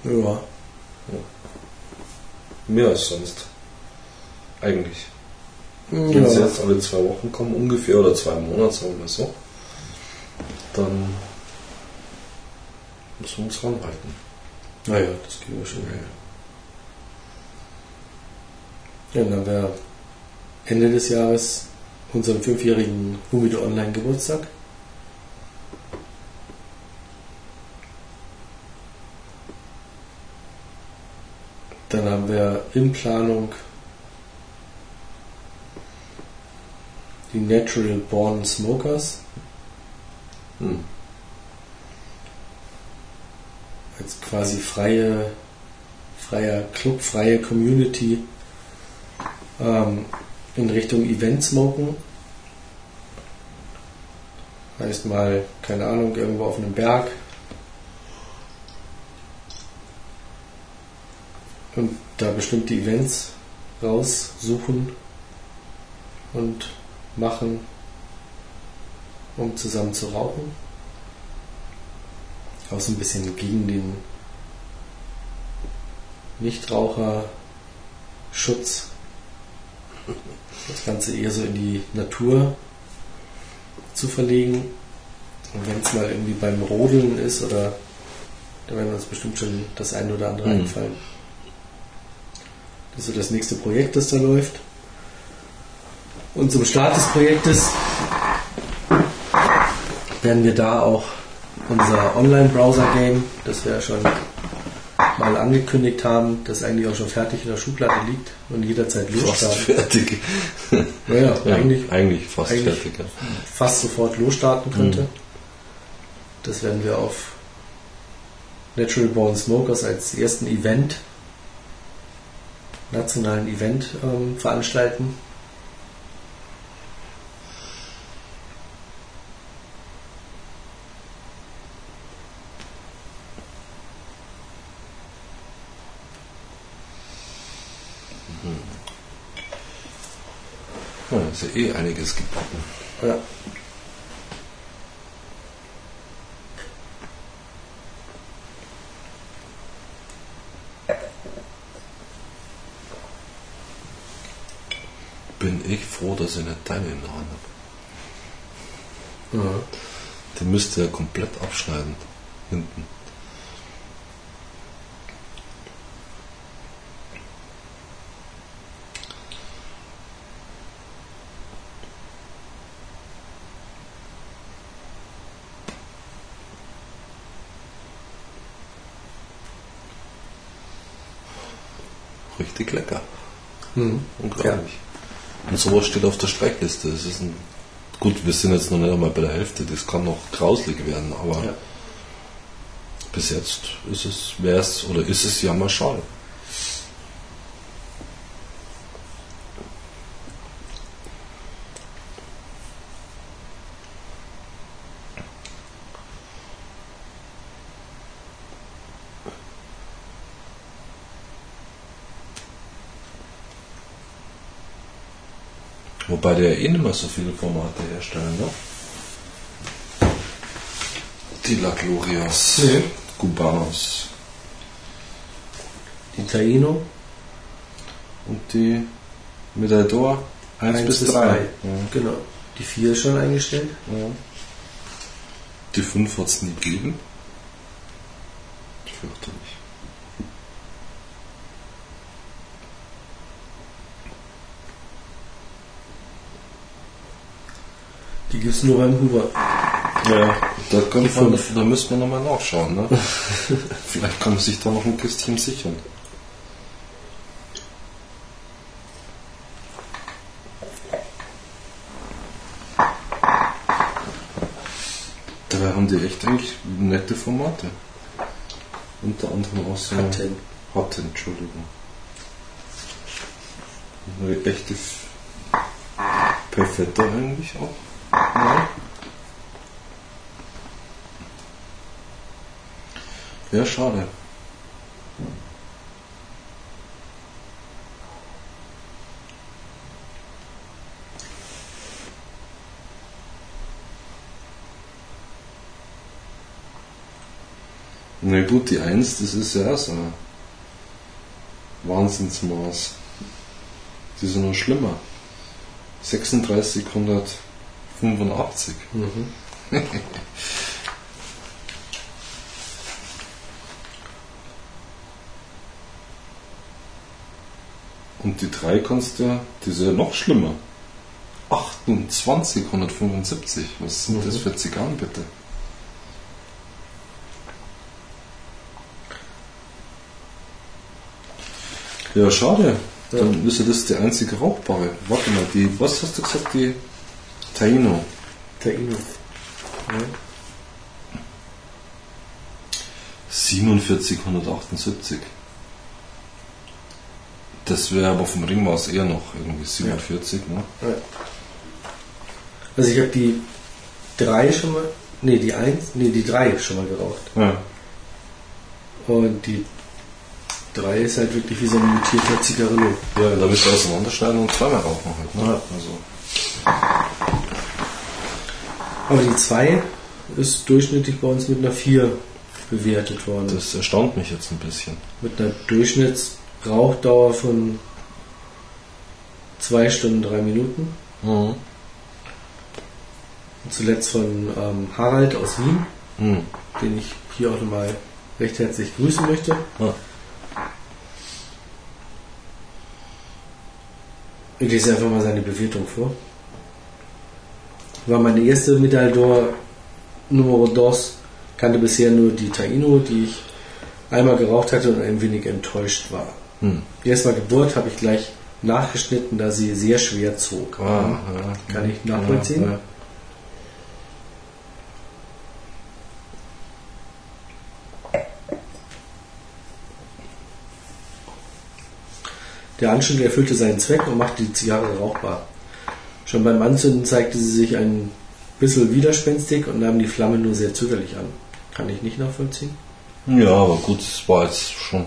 Ja. Mehr als sonst. Eigentlich. Wenn sie ja. jetzt alle zwei Wochen kommen, ungefähr, oder zwei Monate, sagen wir so, dann müssen wir uns ranhalten. Naja, das kriegen wir schon. Ja, dann haben wir Ende des Jahres unseren fünfjährigen Humido Online Geburtstag. Dann haben wir in Planung die Natural Born Smokers Hm. als quasi freie, freier Club, freie Community ähm, in Richtung Event smoken. Heißt mal, keine Ahnung, irgendwo auf einem Berg. Und da bestimmte Events raussuchen und machen, um zusammen zu rauchen auch so ein bisschen gegen den Nichtraucherschutz. Das Ganze eher so in die Natur zu verlegen. Und wenn es mal irgendwie beim Rodeln ist oder da werden uns bestimmt schon das eine oder andere Mhm. einfallen. Das ist so das nächste Projekt, das da läuft. Und zum Start des Projektes werden wir da auch unser Online-Browser-Game, das wir ja schon mal angekündigt haben, das eigentlich auch schon fertig in der Schublade liegt und jederzeit Fast losstarten. fertig. Naja, Ja, eigentlich eigentlich fast eigentlich- fertig. Ja. fast sofort losstarten könnte. Mhm. Das werden wir auf Natural Born Smokers als ersten Event, nationalen Event ähm, veranstalten. Ja eh einiges gebacken. Ja. Bin ich froh, dass ich nicht deine in der Hand habe. Ja. Den müsst ihr ja komplett abschneiden. Hinten. richtig lecker. Mhm. Unglaublich. Und sowas steht auf der Streckliste. Es ist ein, gut, wir sind jetzt noch nicht einmal bei der Hälfte, das kann noch grauslig werden, aber Ja. bis jetzt ist es, wäre es oder ist es ja mal schade. Wobei der eh nicht mehr so viele Formate herstellen, ne? Die La Glorias, Nee. Cubanos Die Taino, und die Medaldor 1, Eins bis bis 3. drei. Ja. genau. Die 4 ist schon eingestellt. Ja. Die 5 hat es nie gegeben. Fürchterlich. Die gibt es nur beim Hoover. Ja, da, man, da müsste man nochmal nachschauen. Ne? Vielleicht kann man sich da noch ein Kistchen sichern. Dabei haben die echt eigentlich nette Formate. Unter anderem auch so Hatten. Hatten, Entschuldigung. Eine echte Perfetta eigentlich auch. Ja. Schade. Na gut, die 1, das ist ja so ein Wahnsinnsmaß. Die sind noch schlimmer. 3685. Mhm. Und die 3 kannst du, die ist ja noch schlimmer. 2875. Was sind das Mhm. für Zigarren bitte? Ja, schade. Ja. Dann ist ja das die einzige rauchbare. Warte mal, die, was hast du gesagt, die Taino? Taino. Ja. 4778. Das wäre aber vom Ringmaß eher noch irgendwie 47, ne? Ja. Also ich habe die 3 schon mal, nee, die 1, nee, die 3 schon mal geraucht. Ja. Und die 3 ist halt wirklich wie so ein mutierter Zigarillo. Ja, da willst du auseinanderschneiden und zweimal rauchen halt, ne? Ja. Also, Aber die 2 ist durchschnittlich bei uns mit einer 4 bewertet worden. das erstaunt mich jetzt ein bisschen. mit einer Durchschnittsrauchdauer von 2 Stunden 3 Minuten. Mhm. Und zuletzt von ähm, Harald aus Wien, Mhm. den ich hier auch nochmal recht herzlich grüßen möchte. Ja. Ich lese einfach mal seine Bewertung vor. War meine erste Medaldor Numero dos, kannte bisher nur die Taino, die ich einmal geraucht hatte und ein wenig enttäuscht war. Mhm. Erst mal Geburt habe ich gleich nachgeschnitten, da sie sehr schwer zog. Ah, ja. Kann ich nachvollziehen? Ja, ja. Der Anschnitt erfüllte seinen Zweck und machte die Zigarre rauchbar. Schon beim Anzünden zeigte sie sich ein bisschen widerspenstig und nahm die Flamme nur sehr zögerlich an. Kann ich nicht nachvollziehen. Ja, aber gut, es war jetzt schon.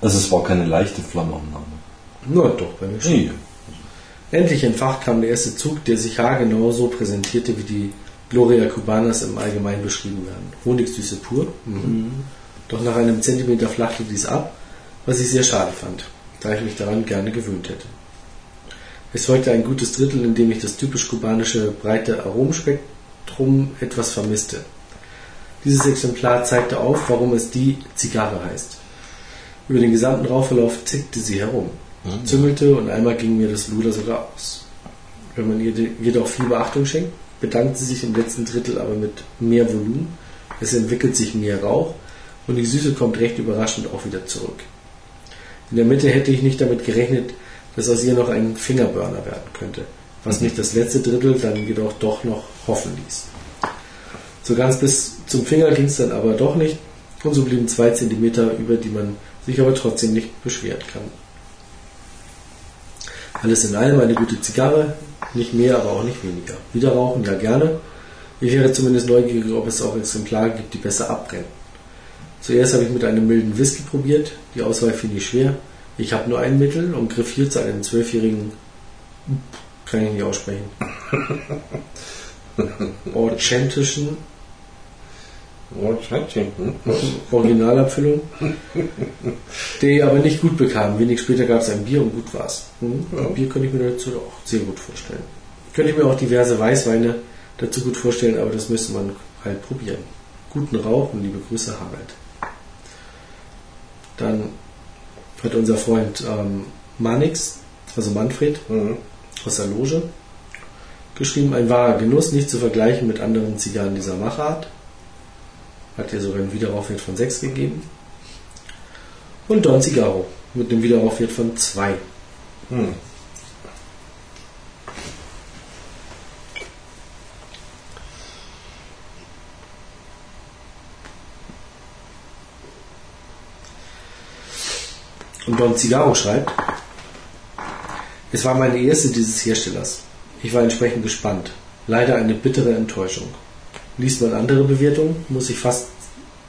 Also, es war keine leichte Flammenannahme. Nur doch, bei mir schon. Nee. Endlich entfacht kam der erste Zug, der sich haargenau so präsentierte, wie die Gloria Cubanas im Allgemeinen beschrieben werden. Honigsüße pur. Mhm. Doch nach einem Zentimeter flachte dies ab, was ich sehr schade fand, da ich mich daran gerne gewöhnt hätte. Es folgte ein gutes Drittel, in dem ich das typisch kubanische breite Aromenspektrum etwas vermisste. Dieses Exemplar zeigte auf, warum es die Zigarre heißt. Über den gesamten Rauchverlauf zickte sie herum, züngelte und einmal ging mir das Luder sogar aus. Wenn man ihr jedoch viel Beachtung schenkt, bedankt sie sich im letzten Drittel aber mit mehr Volumen, es entwickelt sich mehr Rauch und die Süße kommt recht überraschend auch wieder zurück. In der Mitte hätte ich nicht damit gerechnet, dass aus ihr noch ein Fingerburner werden könnte, was mich das letzte Drittel dann jedoch doch noch hoffen ließ. So ganz bis zum Finger ging es dann aber doch nicht und so blieben zwei Zentimeter, über die man sich aber trotzdem nicht beschweren kann. Alles in allem eine gute Zigarre, nicht mehr, aber auch nicht weniger. Wieder rauchen, ja gerne. Ich wäre zumindest neugierig, ob es auch Exemplare gibt, die besser abbrennen. Zuerst habe ich mit einem milden Whisky probiert, die Auswahl fiel nicht schwer. Ich habe nur ein Mittel und griff hier zu einem zwölfjährigen, kann ich nicht aussprechen, authentischen Originalabfüllung, die aber nicht gut bekam. Wenig später gab es ein Bier und gut war's. Hm? Ja. Bier könnte ich mir dazu auch sehr gut vorstellen. Könnte ich mir auch diverse Weißweine dazu gut vorstellen, aber das müsste man halt probieren. Guten Rauch und liebe Grüße, Harald. Dann hat unser Freund ähm, Manix, also Manfred, mhm. aus der Loge, geschrieben, ein wahrer Genuss, nicht zu vergleichen mit anderen Zigarren dieser Machart. Hat hier sogar einen Wiederaufwert von 6 gegeben. Und Don Cigarro mit einem Wiederaufwert von 2. Hm. Und Don Cigarro schreibt, es war meine erste dieses Herstellers. Ich war entsprechend gespannt. Leider eine bittere Enttäuschung. Liest man andere Bewertungen, muss ich fast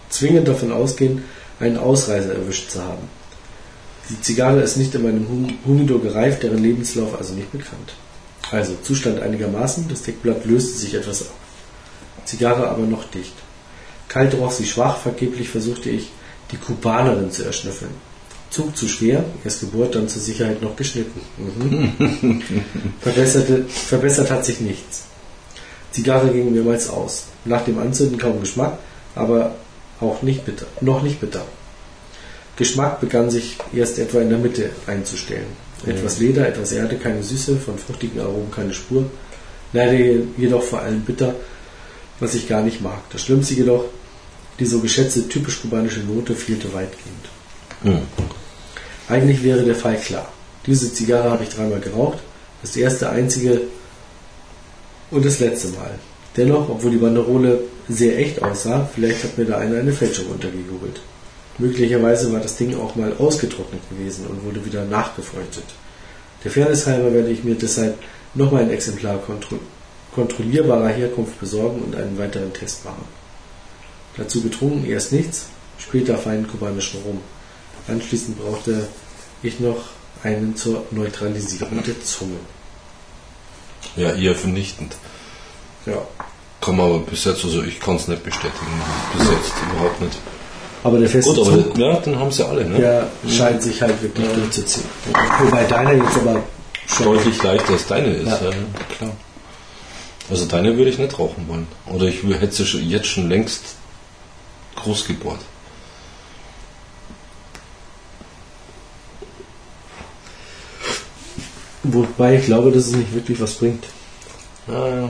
zwingend davon ausgehen, einen Ausreißer erwischt zu haben. Die Zigarre ist nicht in meinem Humidor gereift, deren Lebenslauf also nicht bekannt. Also Zustand einigermaßen, das Deckblatt löste sich etwas ab. Zigarre aber noch dicht. Kalt roch sie schwach, vergeblich versuchte ich, die Kubanerin zu erschnüffeln. Zug zu schwer, erst gebohrt, dann zur Sicherheit noch geschnitten. Mhm. verbessert hat sich nichts. Zigarre ging mehrmals aus. Nach dem Anzünden kaum Geschmack, aber auch nicht bitter, noch nicht bitter. Geschmack begann sich erst etwa in der Mitte einzustellen. Etwas Leder, etwas Erde, keine Süße, von fruchtigen Aromen keine Spur. Leider jedoch vor allem bitter, was ich gar nicht mag. Das Schlimmste jedoch, die so geschätzte typisch kubanische Note fehlte weitgehend. Mhm. Eigentlich wäre der Fall klar. Diese Zigarre habe ich dreimal geraucht. Das erste, einzige und das letzte Mal. Dennoch, obwohl die Banderole sehr echt aussah, vielleicht hat mir da einer eine Fälschung untergejubelt. Möglicherweise war das Ding auch mal ausgetrocknet gewesen und wurde wieder nachgefeuchtet. Der Fairness halber werde ich mir deshalb nochmal ein Exemplar kontro kontrollierbarer Herkunft besorgen und einen weiteren Test machen. Dazu getrunken erst nichts, später feinen kubanischen Rum. Anschließend brauchte ich noch einen zur Neutralisierung der Zunge. Ja, eher vernichtend. Ja. Man aber bis jetzt, also ich kann es nicht bestätigen, bis jetzt überhaupt nicht. Aber der feste Gut, aber Zug, ja, den haben sie alle, ne? Der scheint sich halt wirklich ja. durchzuziehen. Wobei deiner jetzt aber deutlich leichter als deine ist, ja. ja. klar. Also deine würde ich nicht rauchen wollen. Oder ich hätte sie jetzt schon längst groß gebohrt. Wobei ich glaube, dass es nicht wirklich was bringt. Ja, ja.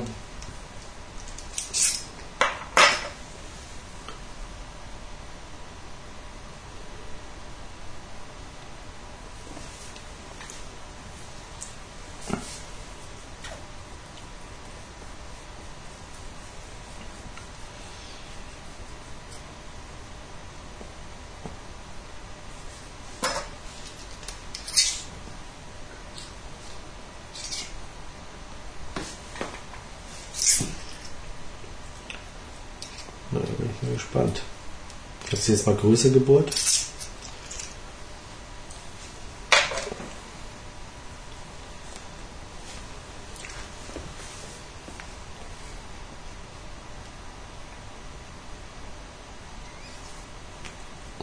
Hast du jetzt mal Größe gebohrt?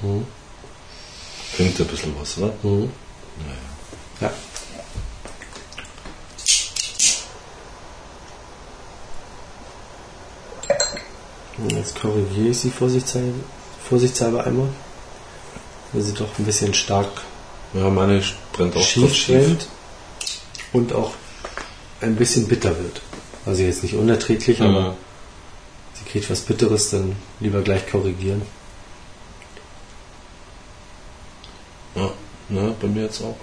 Mhm. Klingt ein bisschen was, oder? Mhm. Naja. Ja. Jetzt korrigiere ich sie vorsichtshalber vorsichtshalber einmal. Weil sie doch ein bisschen stark ja, meine brennt auch schief, schief. und auch ein bisschen bitter wird. Also jetzt nicht unerträglich, mhm. aber sie kriegt was Bitteres, dann lieber gleich korrigieren. Ja, Ja, bei mir jetzt auch.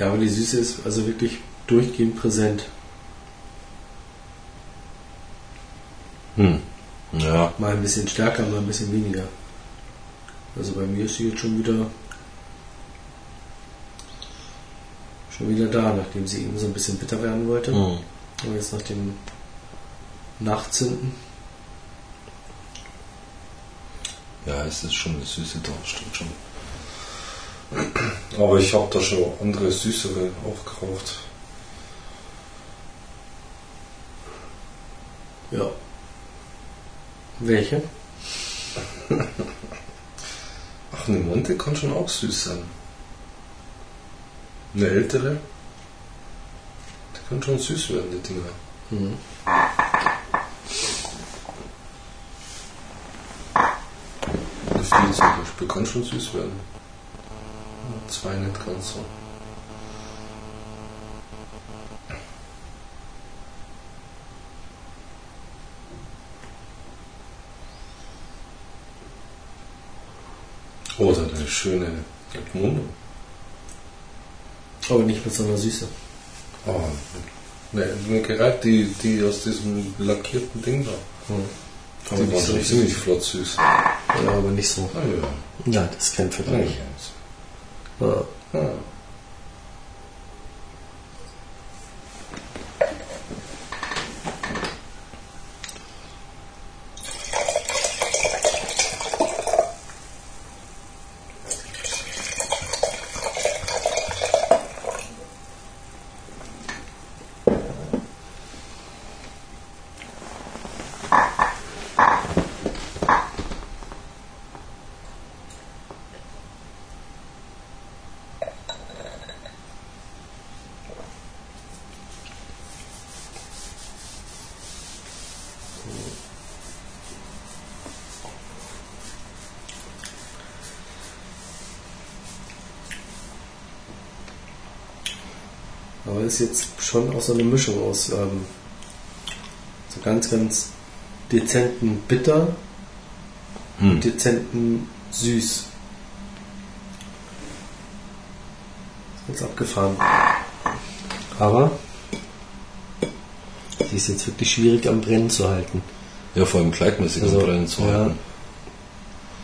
Ja, aber die Süße ist also wirklich durchgehend präsent. Hm. Ja, Mal ein bisschen stärker, mal ein bisschen weniger. Also bei mir ist sie jetzt schon wieder schon wieder da, nachdem sie eben so ein bisschen bitter werden wollte. hm. Und jetzt nach dem Nachzünden. ja, es ist schon eine Süße da, stimmt schon. Aber ich habe da schon andere süßere aufgeraucht. Ja. Welche? Ach, eine Monte kann schon auch süß sein. Eine ältere, die kann schon süß werden, die Dinger. Mhm. Eine viel zum Beispiel kann schon süß werden. Zwei nicht ganz so. Oder eine schöne Edmundo. Aber nicht mit so einer Süße. Oh, ne, mir gerade die, die aus diesem lackierten Ding da. Die Aber waren nicht so ziemlich flott süß. Ja, aber nicht so. Ah ja. Ja, das ist kein Vergleich. Ja. Ah. Aber ist jetzt schon auch so eine Mischung aus ähm, so ganz, ganz dezenten Bitter Hm. und dezenten Süß. Ist abgefahren. Aber die ist jetzt wirklich schwierig am Brennen zu halten. Ja, vor allem gleichmäßig Also, am Brennen zu ja. halten.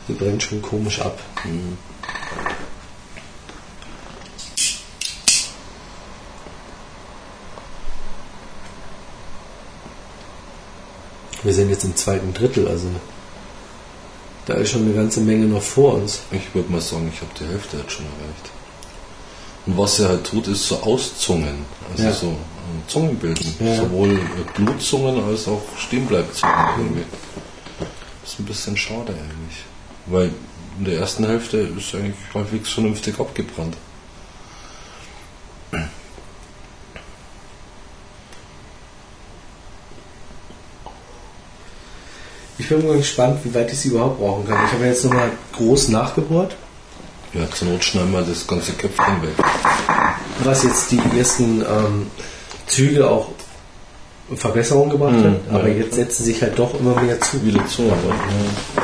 Die brennt schon komisch ab. Mhm. Wir sind jetzt im zweiten Drittel, also da ist schon eine ganze Menge noch vor uns. Ich würde mal sagen, ich habe die Hälfte jetzt schon erreicht. Und was er halt tut, ist so Auszungen. Also Ja. so äh, Zungen bilden. Ja. Sowohl äh, Blutzungen als auch Stehenbleibzungen irgendwie. Das ist ein bisschen schade eigentlich. Weil in der ersten Hälfte ist eigentlich halbwegs vernünftig abgebrannt. Ich bin mal gespannt, wie weit ich sie überhaupt brauchen kann. Ich habe jetzt nochmal groß nachgebohrt, Ja, zur Not schneiden wir das ganze Köpfchen weg. was jetzt die ersten ähm, Züge auch Verbesserungen gebracht Mhm, hat. Aber ja. jetzt setzen sich halt doch immer mehr zu. Wieder zu, aber ja.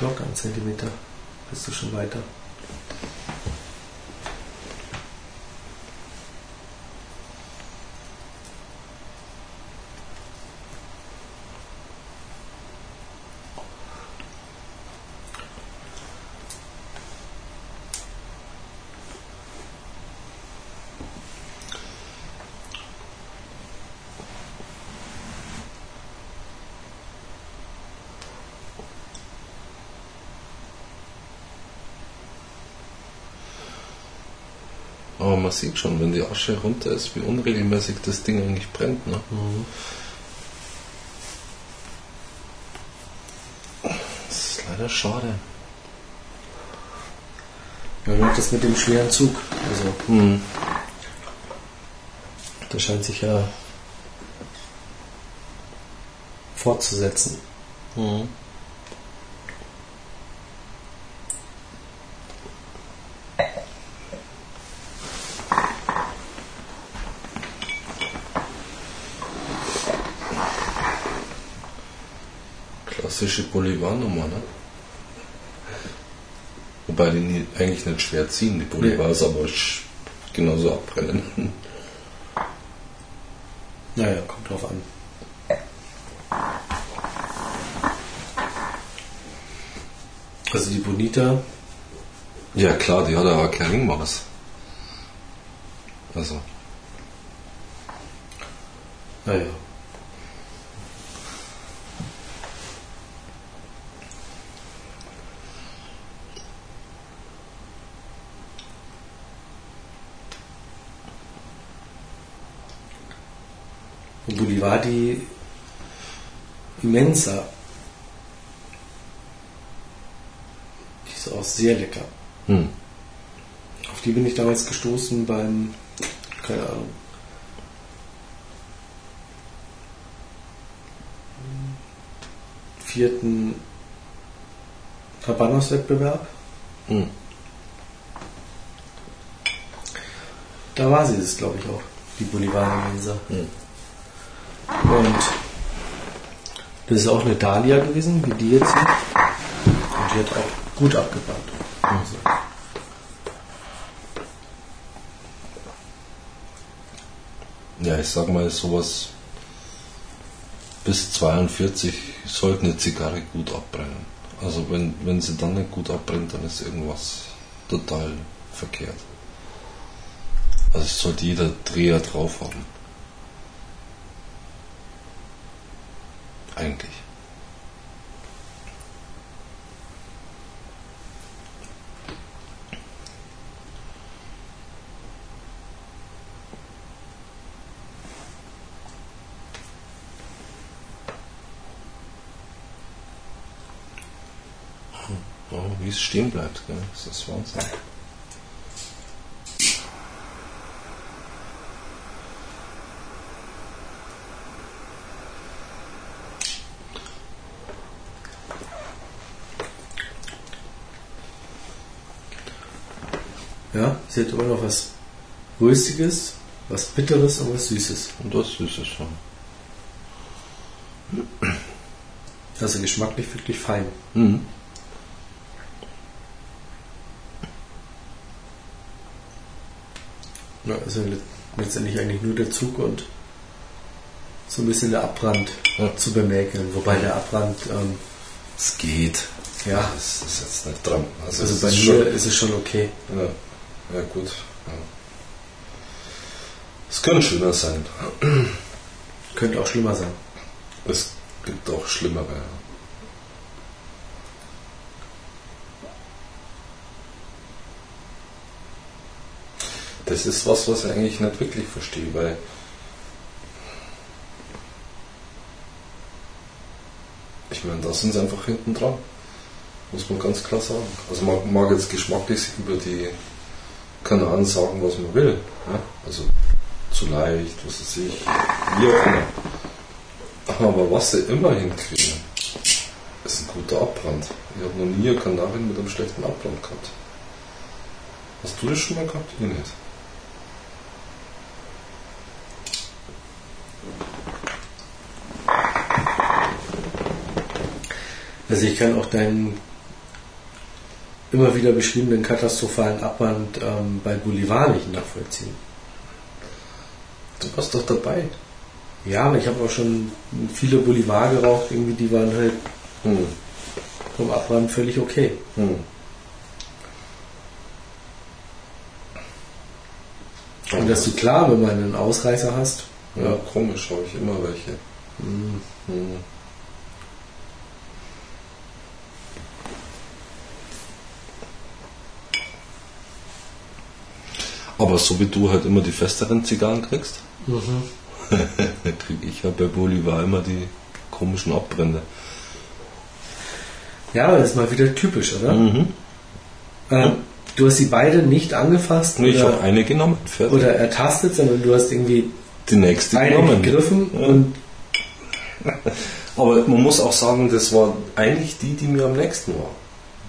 Locker einen Zentimeter. Bist du schon weiter. Aber man sieht schon, wenn die Asche runter ist, wie unregelmäßig das Ding eigentlich brennt. Ne? Das ist leider schade. Ja, und das mit dem schweren Zug. Also, Hm. das scheint sich ja fortzusetzen. Mhm. Klassische Bolivar-Nummer, ne? Wobei die eigentlich nicht schwer ziehen, die Bolivars, aber sch- genauso abbrennen. Naja, kommt drauf an. Also die Bonita, Ja klar, die hat aber kein Ringmaß. Also, naja. Und Bolivar die Immensa. Die ist auch sehr lecker. hm. Auf die bin ich damals gestoßen beim, keine Ahnung, vierten Habanos-Wettbewerb. Hm. Da war sie es, glaube ich, auch, die Bolivarenleser. Hm. Und das ist auch eine Dahlia gewesen, wie die jetzt hier. Und die hat auch gut abgebrannt. Also, Ja, ich sag mal, sowas bis 42 sollte eine Zigarre gut abbrennen. Also wenn, wenn sie dann nicht gut abbrennt, dann ist irgendwas total verkehrt. Also sollte jeder Dreher drauf haben. Eigentlich. Oh, wie es stehen bleibt, gell? das ist Wahnsinn. ja, sie hat immer noch was Röstiges, was Bitteres und was Süßes. Und das ist es schon. Also geschmacklich wirklich fein. Mhm. Also le- letztendlich eigentlich nur der Zug und so ein bisschen der Abbrand Ja. zu bemerken. Wobei der Abbrand, ähm, Es geht. ja, Das ist jetzt nicht dran. Also, also es bei mir schon, ist es schon okay. ja, ja, gut. Es könnte schöner sein. Könnte auch schlimmer sein. Es gibt auch schlimmere. ja. Das ist was, was ich eigentlich nicht wirklich verstehe, weil ich meine, da sind sie einfach hinten dran. Muss man ganz klar sagen. Also man mag jetzt geschmacklich über die Kanaren sagen, was man will. Ja? Also zu leicht, was weiß ich, wie auch immer. Aber was sie immer hinkriegen, ist ein guter Abbrand. Ich habe noch nie eine Kanarin mit einem schlechten Abbrand gehabt. Hast du das schon mal gehabt? Ich nicht. Also ich kann auch deinen immer wieder beschriebenen katastrophalen Abbrand ähm, bei Bolivar nicht nachvollziehen. Du warst doch dabei. Ja, ich habe auch schon viele Bolivar geraucht, irgendwie die waren halt Hm. vom Abbrand völlig okay. Hm. Und dass du klar, wenn man einen Ausreißer hast, Ja, komisch, habe ich immer welche. hm, Aber so wie du halt immer die festeren Zigarren kriegst, kriege ich ja bei Bolivar immer die komischen Abbrände. ja, aber das ist mal wieder typisch, oder? Mhm. Ähm, du hast sie beide nicht angefasst Nee, ich habe eine genommen, fertig. oder ertastet, sondern du hast irgendwie die nächste eine genommen. gegriffen Ja. und Aber man muss auch sagen, das war eigentlich die, die mir am nächsten war.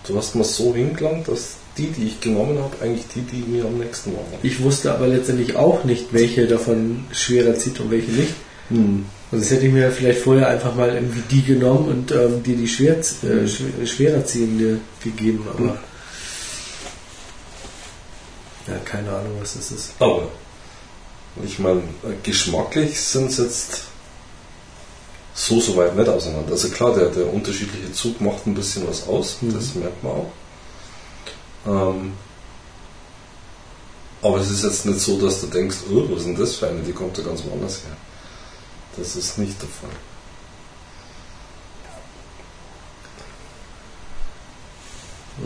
Du hast mal so hingelangt, dass die, die ich genommen habe, eigentlich die, die mir am nächsten waren. ich wusste aber letztendlich auch nicht, welche davon schwerer zieht und welche nicht. Hm. Also das hätte ich mir vielleicht vorher einfach mal irgendwie die genommen und ähm, die die schwer, äh, schw- schwerer ziehende gegeben, aber Mhm. ja, keine Ahnung, was das ist. Aber ich meine, geschmacklich sind es jetzt so, so weit nicht auseinander. Also klar, der, der unterschiedliche Zug macht ein bisschen was aus, Mhm. das merkt man auch. Ähm, aber es ist jetzt nicht so, dass du denkst, oh, was ist denn das für eine, die kommt ja ganz woanders her. Das ist nicht der Fall.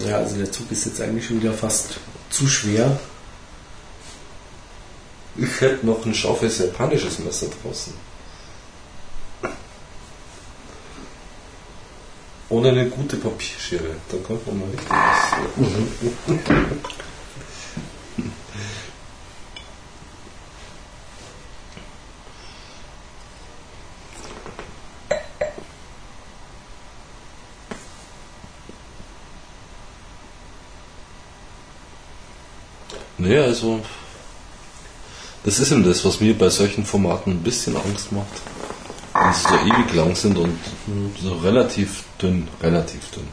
Ja, also der Zug ist jetzt eigentlich schon wieder fast zu schwer. Ich hätte noch ein scharfes japanisches Messer draußen. Ohne eine gute Papierschere, dann kommt man mal richtig was. Naja, also das ist eben das, was mir bei solchen Formaten ein bisschen Angst macht. Sie so ewig lang sind und so relativ dünn, relativ dünn.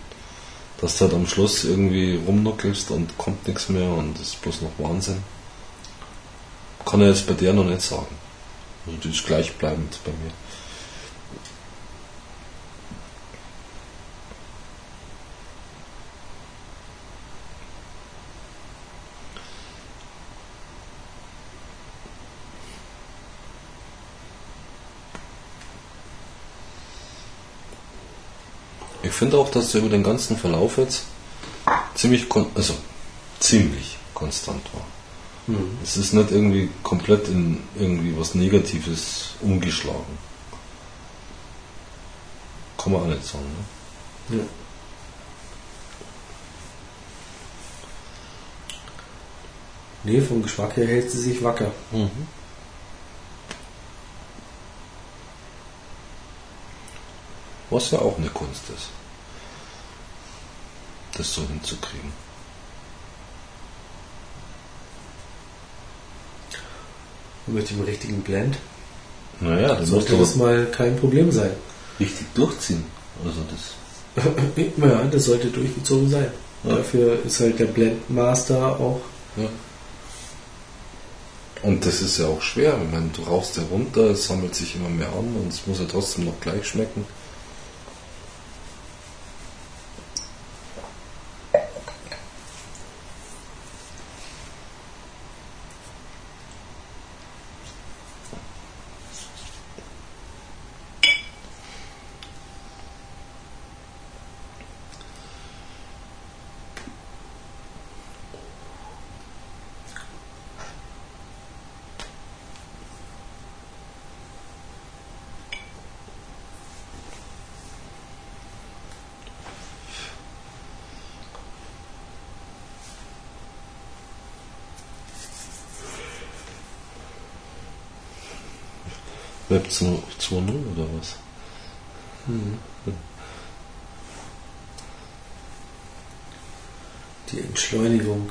Dass du halt am Schluss irgendwie rumnuckelst und kommt nichts mehr und ist bloß noch Wahnsinn. Kann er jetzt bei der noch nicht sagen. Also die ist gleichbleibend bei mir. Finde auch, dass er über den ganzen Verlauf jetzt ziemlich, also ziemlich konstant war. Mhm. Es ist nicht irgendwie komplett in irgendwie was Negatives umgeschlagen. Kann man auch nicht sagen. Ne? Ja. Nee, vom Geschmack her hält sie sich wacker. Was ja auch eine Kunst ist. Das so hinzukriegen. Und mit dem richtigen Blend Naja, das sollte das mal kein Problem sein. richtig durchziehen. Also das. ja, das sollte durchgezogen sein. Ja. Dafür ist halt der Blendmaster auch. Ja. Und das ist ja auch schwer. Ich meine, du rauchst ja runter, es sammelt sich immer mehr an und es muss ja trotzdem noch gleich schmecken. Web 2.0 oder was? Die Entschleunigung.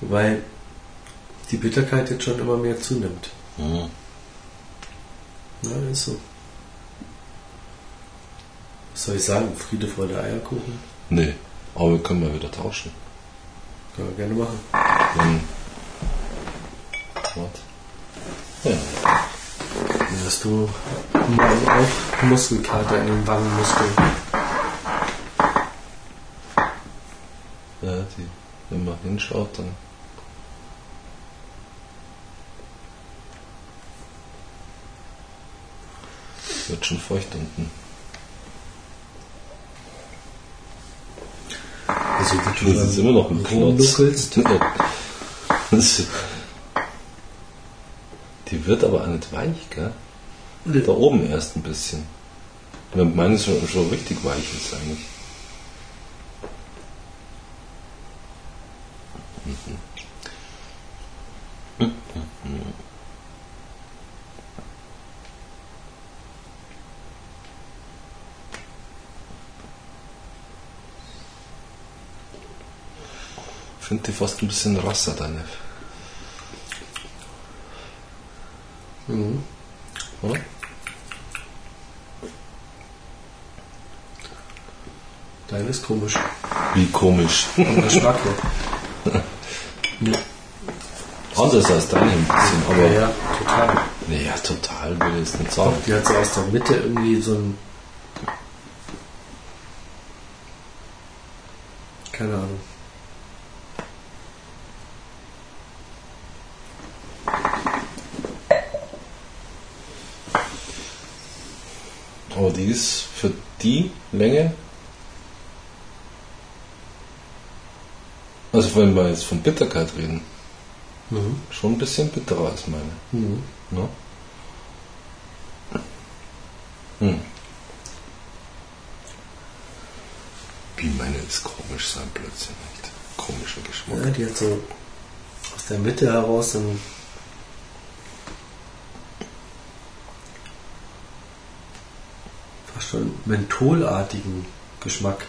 Weil die Bitterkeit jetzt schon immer mehr zunimmt. Mhm. Ja, ist so. Was soll ich sagen? Friede, Freude, Eierkuchen? Nee, aber wir können mal wieder tauschen. Können wir gerne machen. Dann. Warte. Ja. Dann hast du morgen auch Muskelkater in den Wangenmuskeln. ja die, wenn man hinschaut, dann. Wird schon feucht unten. Also Das ist immer noch ein Klotz. Die wird aber auch nicht weich, gell? Nee. Da oben erst ein bisschen. Ja, Meine ist schon, schon richtig weich ist eigentlich. Die fast ein bisschen rasser, deine. Mhm. Oder? Deine ist komisch. Wie komisch. Vom Geschmack her. Anders als deine ein bisschen, aber. Ja, ja, total. Naja, total würde ich jetzt nicht sagen. Die hat so aus der Mitte irgendwie so ein. Keine Ahnung. Aber die ist für die Länge. Also wenn wir jetzt von Bitterkeit reden, Mhm. schon ein bisschen bitterer als meine. Mhm. Ne? Hm. Wie meine ist komisch sein Blödsinn, nicht? Komischer Geschmack. Ja, die hat so aus der Mitte heraus einen fast schon mentholartigen Geschmack.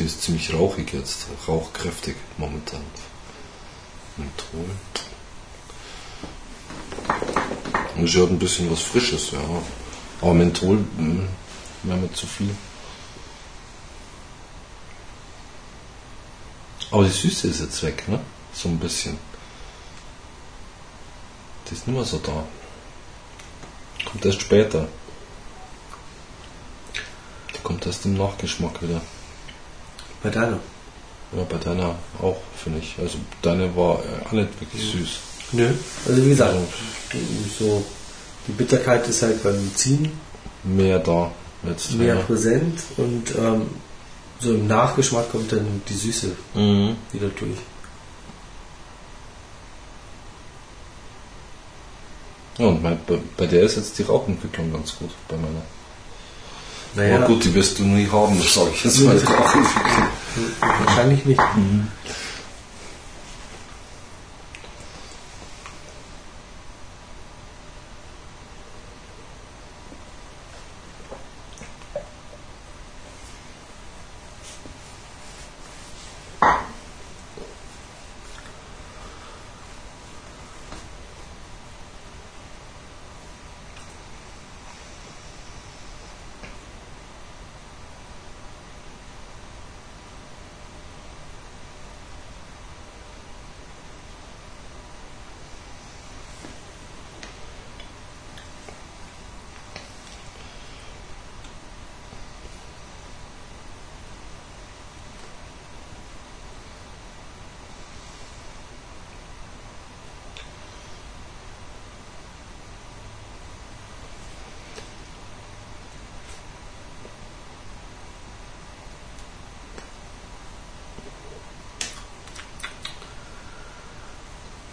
Sie ist ziemlich rauchig jetzt, rauchkräftig momentan. Menthol. Und sie hat ein bisschen was Frisches, ja. Aber Menthol hm, wäre mir zu viel. Aber die Süße ist jetzt weg, ne? So ein bisschen. Die ist nicht mehr so da. Kommt erst später. Die kommt erst im Nachgeschmack wieder. Bei deiner? Ja, bei deiner auch, finde ich. Also deine war äh, auch nicht wirklich süß. Nö. Also wie gesagt, so die Bitterkeit ist halt beim Ziehen Mehr da jetzt. mehr ja. präsent und ähm, so im Nachgeschmack kommt dann die Süße Mhm. wieder durch. Ja, und mein, bei, bei der ist jetzt die Rauchentwicklung ganz gut, bei meiner. Naja, Aber gut, die wirst du nie haben, das sage ich jetzt mal. Wahrscheinlich nicht.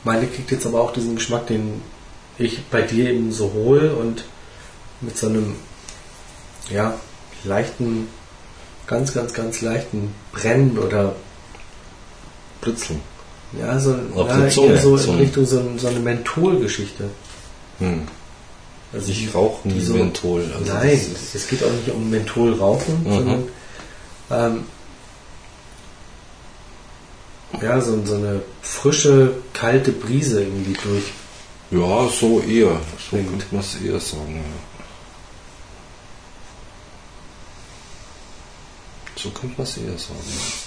Meine kriegt jetzt aber auch diesen Geschmack, den ich bei dir eben so hole und mit so einem ja, leichten, ganz, ganz, ganz leichten Brennen oder Britzeln. ja, so, ja, Zunge, so in ein- Richtung so, so eine Mentholgeschichte. Hm. Also Ich rauche nie so- Menthol. Also Nein, es geht auch nicht um Mentholrauchen, Mhm. sondern ähm, ja, so, so eine frische, kalte Brise irgendwie durch. Ja, so eher. So könnte man es eher sagen. Ja. So könnte man es eher sagen. Ja.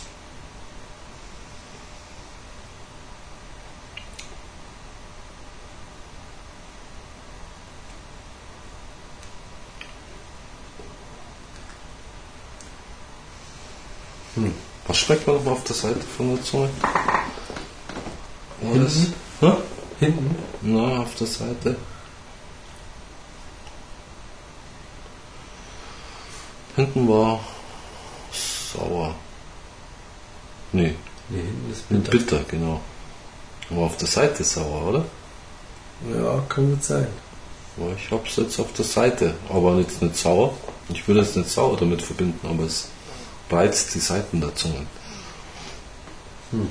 Schmeckt man nochmal auf der Seite von der Zunge? Hinten? das? Hä? Hinten? Na, auf der Seite. Hinten war sauer. Nee, Nee, hinten ist bitter. bitter, genau. Aber auf der Seite sauer, oder? Ja, kann gut sein. Aber ich hab's jetzt auf der Seite, aber jetzt nicht sauer. Ich würde es nicht sauer damit verbinden, aber es reizt die Seiten der Zunge. Hm.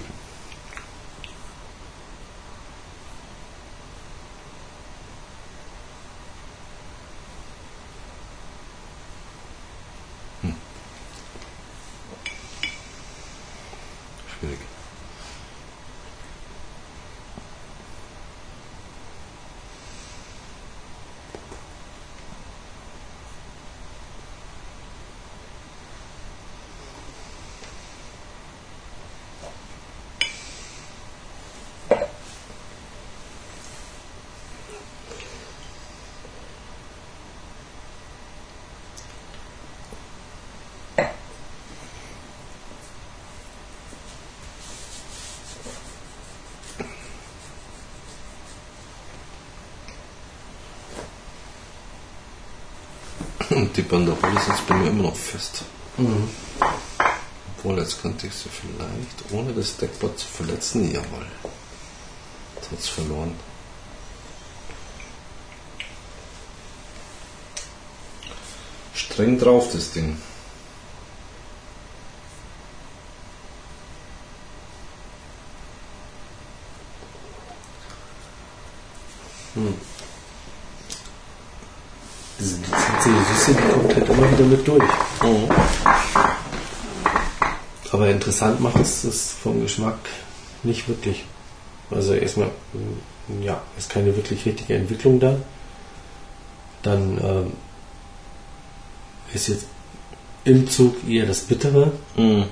Schwierig. Und die Banderole sitzt bei mir immer noch fest. Mhm. Obwohl, jetzt könnte ich sie vielleicht, ohne das Deckblatt zu verletzen, jawohl. hat es verloren. Streng drauf, das Ding. Diese diese Süße, die kommt halt immer wieder mit durch. Aber interessant macht es das vom Geschmack nicht wirklich. Also erstmal, mm, ja, ist keine wirklich richtige Entwicklung da. Dann ähm, ist jetzt im Zug eher das Bittere. Mhm.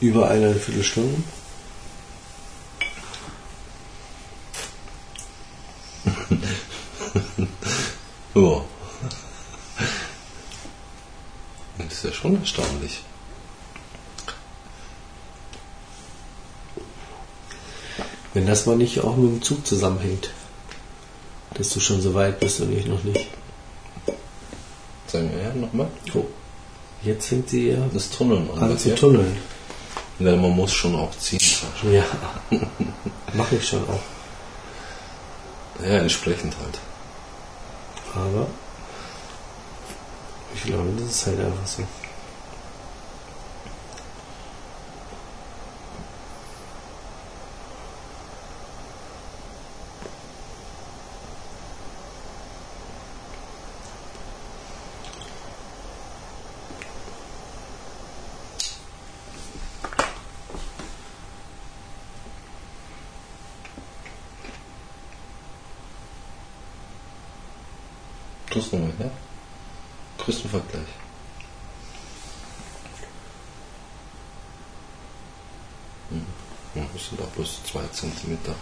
Über eine Viertelstunde. Ja. Das ist ja schon erstaunlich. Wenn das mal nicht auch mit dem Zug zusammenhängt. Dass du schon so weit bist und ich noch nicht. Sagen wir ja nochmal. Oh. Jetzt fängt sie ja Das Tunneln an. an zu tunneln. Ja, man muss schon auch ziehen. Ja. Mache ich schon auch. Ja, entsprechend halt. Aber ich glaube, das ist halt einfach so. Tu's nochmal, ja? Größtenvergleich. Hm. Ja, das sind auch bloß zwei Zentimeter.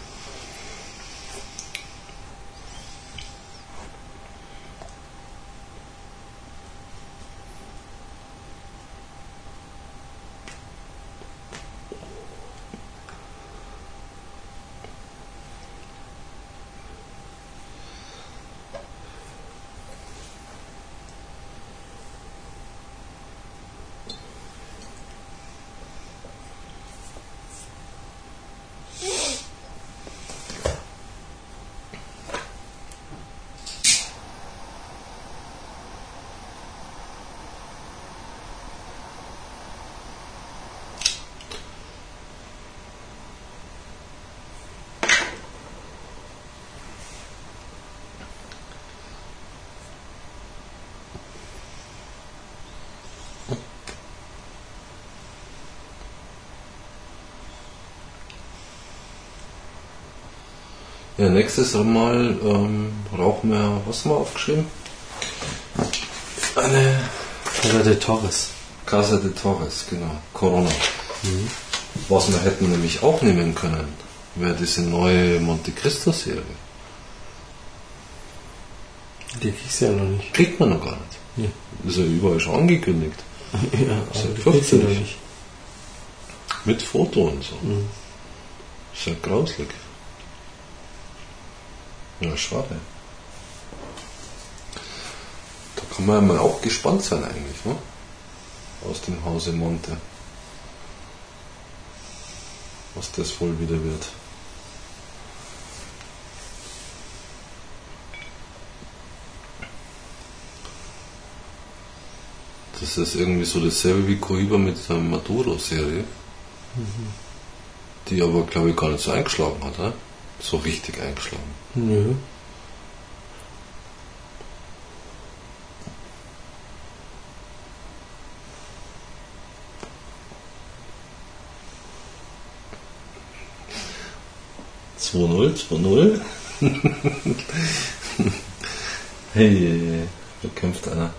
Ja, nächstes Mal ähm, rauchen wir, was haben wir aufgeschrieben? Eine Casa de Torres. Casa de Torres, genau. Corona. Was wir hätten nämlich auch nehmen können, wäre diese neue Monte Cristo Serie. Die kriegst du ja noch nicht. Kriegt man noch gar nicht. Nee. Ist ja überall schon angekündigt. Ja, ja aber fürchterlich. nicht. Mit Foto und so. Mhm. Ist ja grauslig. Ja, schade. Da kann man ja mal auch gespannt sein eigentlich, ne? Aus dem Hause Monte. Was das wohl wieder wird. Das ist irgendwie so dasselbe wie Coiba mit der Maduro-Serie. Die aber, glaube ich, gar nicht so eingeschlagen hat, ne? So richtig eingeschlagen. Nö. Zwei null, zwei null. hey, da kämpft einer.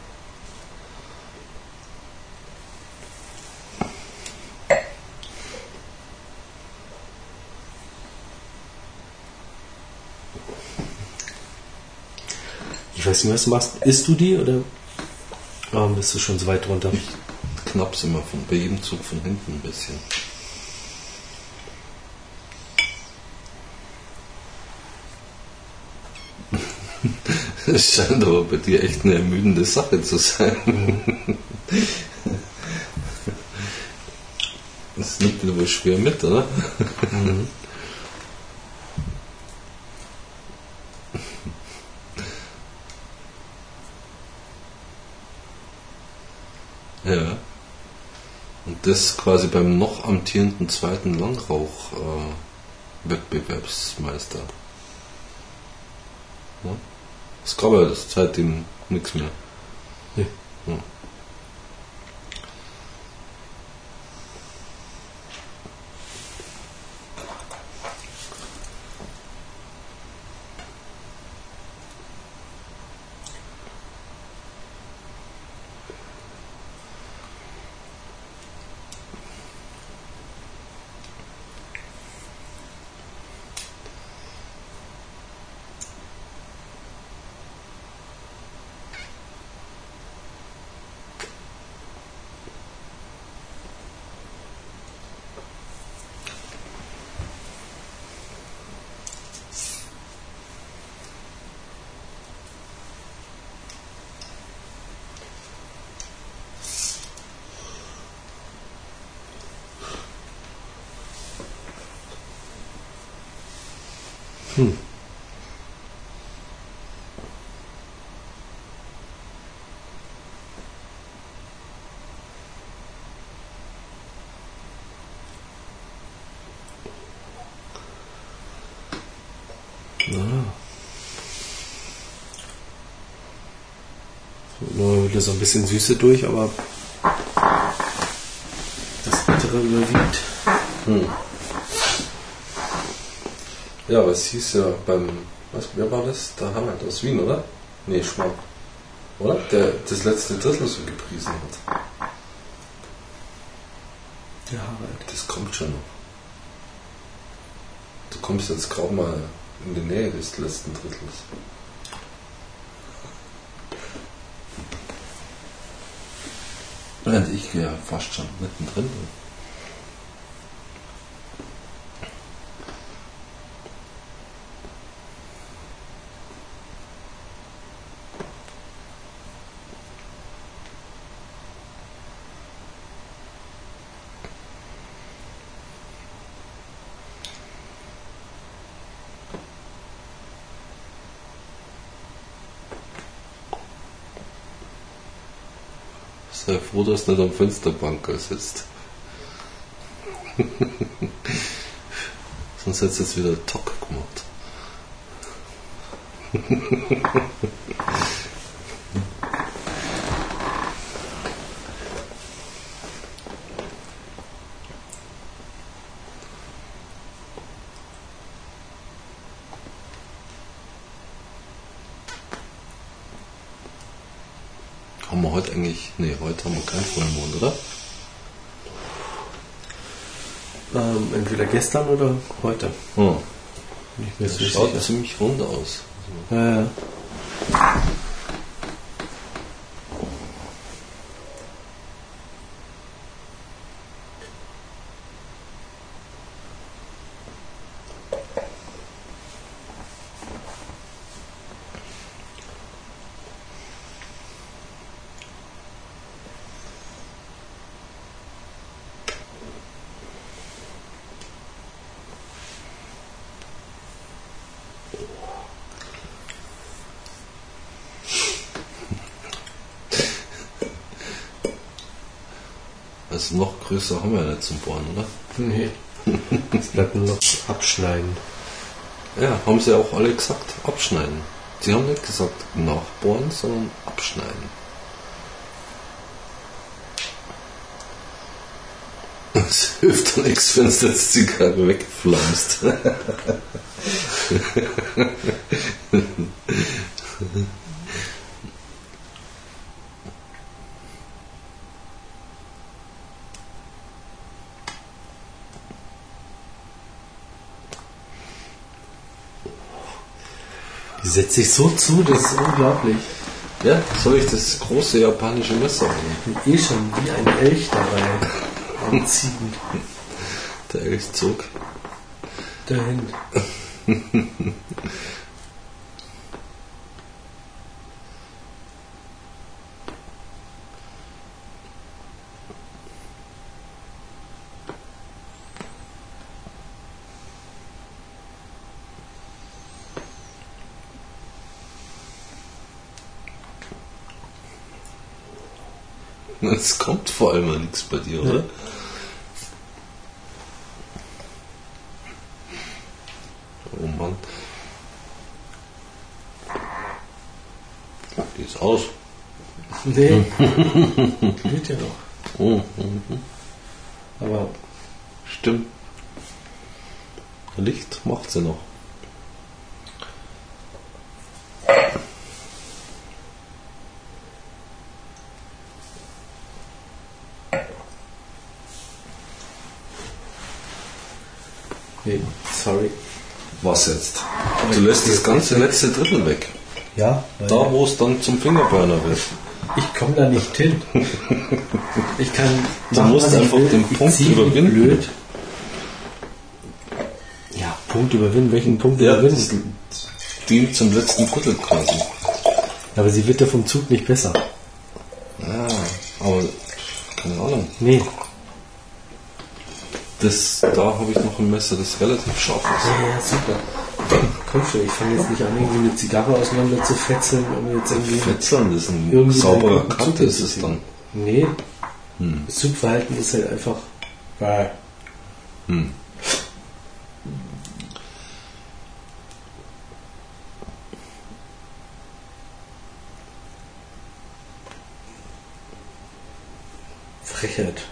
Du machst. Isst du die oder warum bist du schon so weit runter? Ich knapp's immer von, bei jedem Zug von hinten ein bisschen. Es scheint aber bei dir echt eine ermüdende Sache zu sein. Das nimmt dir wohl schwer mit, oder? Mhm. Ja. Und das quasi beim noch amtierenden zweiten Langrauch-Wettbewerbsmeister. ja? Es gab ja seitdem nichts mehr. Nee. Ja. Hm. Ja. Wieder so ein bisschen Süße durch, aber das Bittere überwiegt. Hm. Ja, aber es hieß ja beim, was, wer war das? Der Harald aus Wien, oder? Nee, Schwamm. Oder? Der das letzte Drittel so gepriesen hat. Der Harald. Das kommt schon noch. Du kommst jetzt kaum mal in die Nähe des letzten Drittels. Während ich fast schon mittendrin Sei froh, dass du nicht am Fensterbanker sitzt. Sonst hättest du jetzt wieder Tock gemacht. Haben wir heute eigentlich. Nee, heute haben wir keinen Vollmond, oder? Ähm, entweder gestern oder heute. Hm. Das schaut sicher. ziemlich rund aus. Ja, ja. Also noch größer haben wir ja nicht zum Bohren, oder? Nee. Das bleibt nur noch abschneiden. Ja, haben sie auch alle gesagt, abschneiden. Sie haben nicht gesagt nachbohren, sondern abschneiden. Es hilft doch nichts, wenn du jetzt Zigarre wegflammst. setzt sich so zu, das ist unglaublich. Ja, soll ich das große japanische Messer nehmen? Ich bin eh schon wie ein Elch dabei. Am Ziehen. Der Elch zog. Dahin. Es kommt vor allem nichts bei dir, oder? Oh Mann. Die ist aus. Nee. Geht ja noch. Oh, mhm. Aber Stimmt. Licht macht sie noch. nee, sorry. Was jetzt? Du lässt das ganze letzte Drittel weg. Ja, Da, wo es dann zum Fingerburner wird. ich komme da nicht hin. Ich kann. Du machen, musst einfach will. den Punkt überwinden. Blöd. Ja, Punkt überwinden. Welchen Punkt Ja, überwinden? dient zum letzten Drittel quasi. Aber sie wird ja vom Zug nicht besser. Ja, aber keine Ahnung. Nee. Das, da habe ich noch ein Messer, das relativ scharf ist. Ja, ja, super. Komm schon, ich fange jetzt nicht an, irgendwie eine Zigarre auseinander zu fetzeln, um jetzt irgendwie. Fetzeln, das ist ein sauberer Zug ist es dann. Nee. Hm. Das Zugverhalten ist halt einfach. Hm. Frechheit.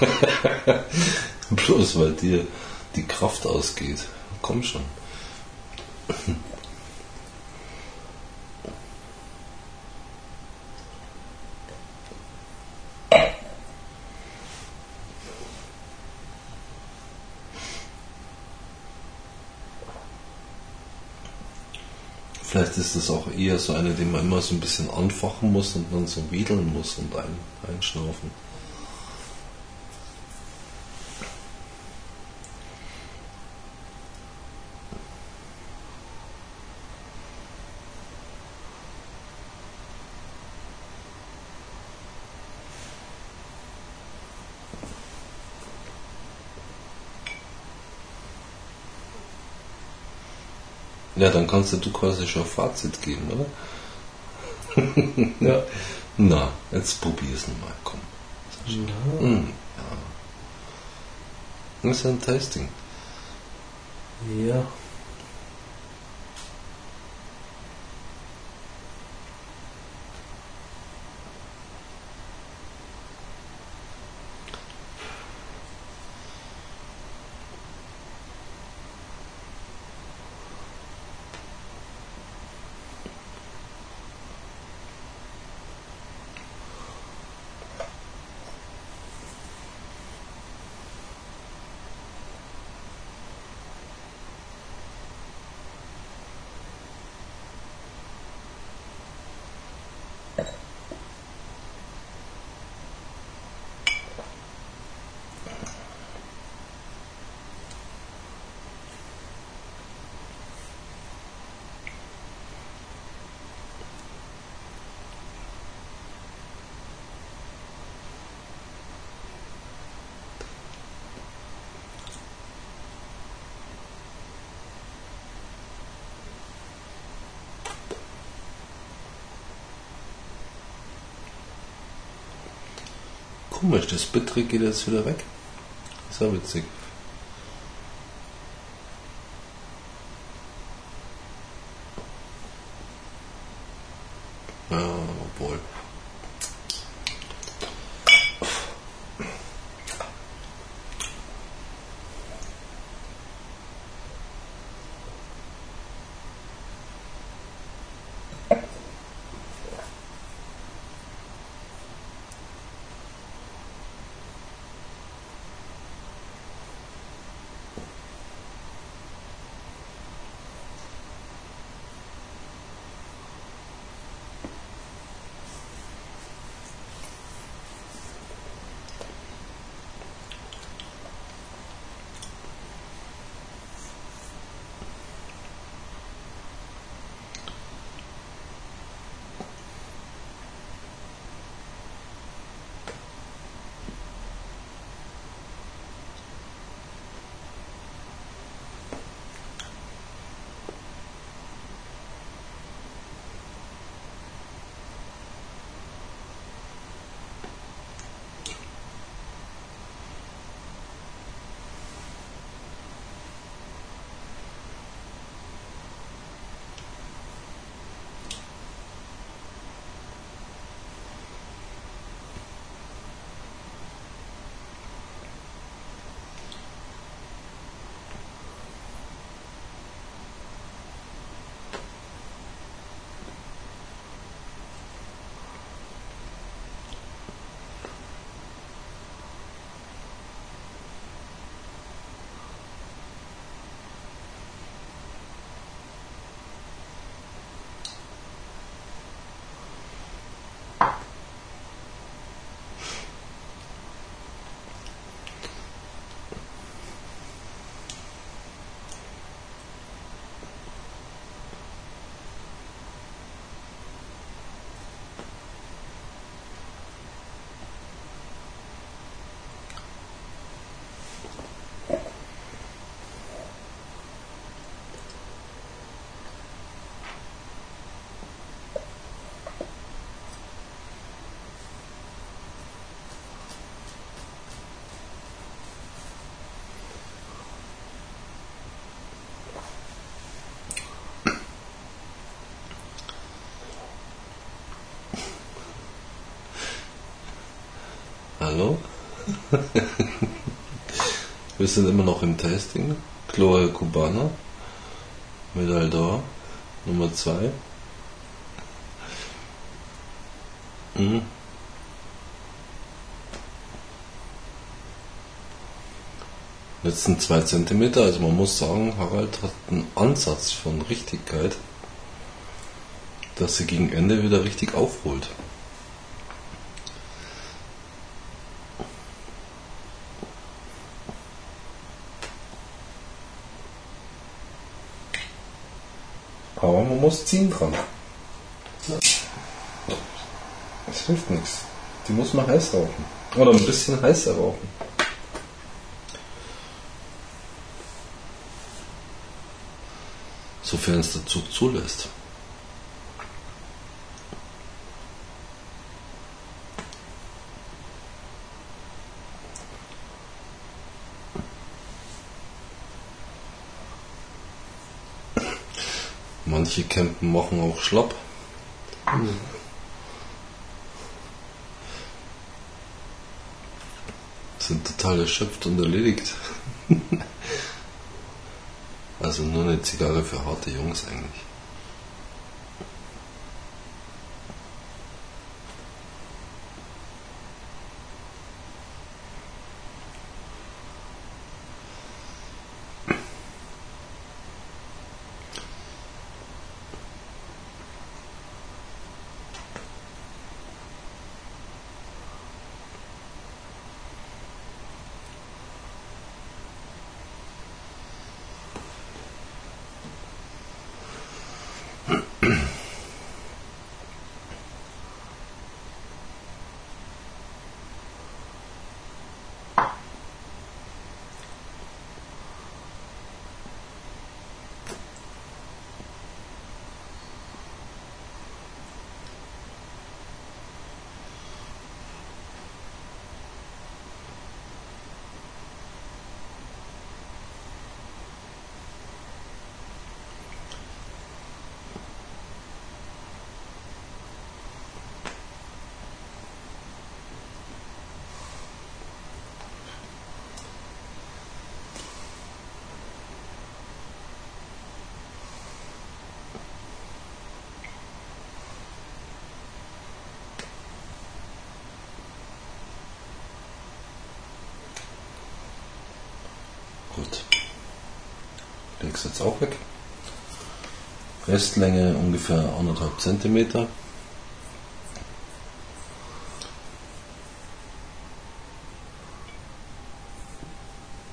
Bloß weil dir die Kraft ausgeht. Komm schon. Vielleicht ist das auch eher so eine, die man immer so ein bisschen anfachen muss und dann so wedeln muss und ein, einschnaufen. Ja, dann kannst du quasi schon ein Fazit geben, oder? Ja. Na, jetzt probier's mal, komm. ja. Hm, ja. Das ist ja ein Tasting. Ja. Komisch, das Bittere geht jetzt wieder weg. Ist ja witzig. Hallo? Wir sind immer noch im Tasting. Chloe Cubana. Mit Aldor. Nummer 2. Mhm. Letzten 2 cm, also man muss sagen, Harald hat einen Ansatz von Richtigkeit, dass sie gegen Ende wieder richtig aufholt. Aber man muss ziehen dran. Das hilft nichts. Die muss man heiß rauchen. Oder ein bisschen heißer rauchen. Sofern es dazu zulässt. Manche Campen machen auch schlapp. Sind total erschöpft und erledigt. also nur eine Zigarre für harte Jungs eigentlich. Gut. Leg's jetzt auch weg. Restlänge ungefähr anderthalb Zentimeter.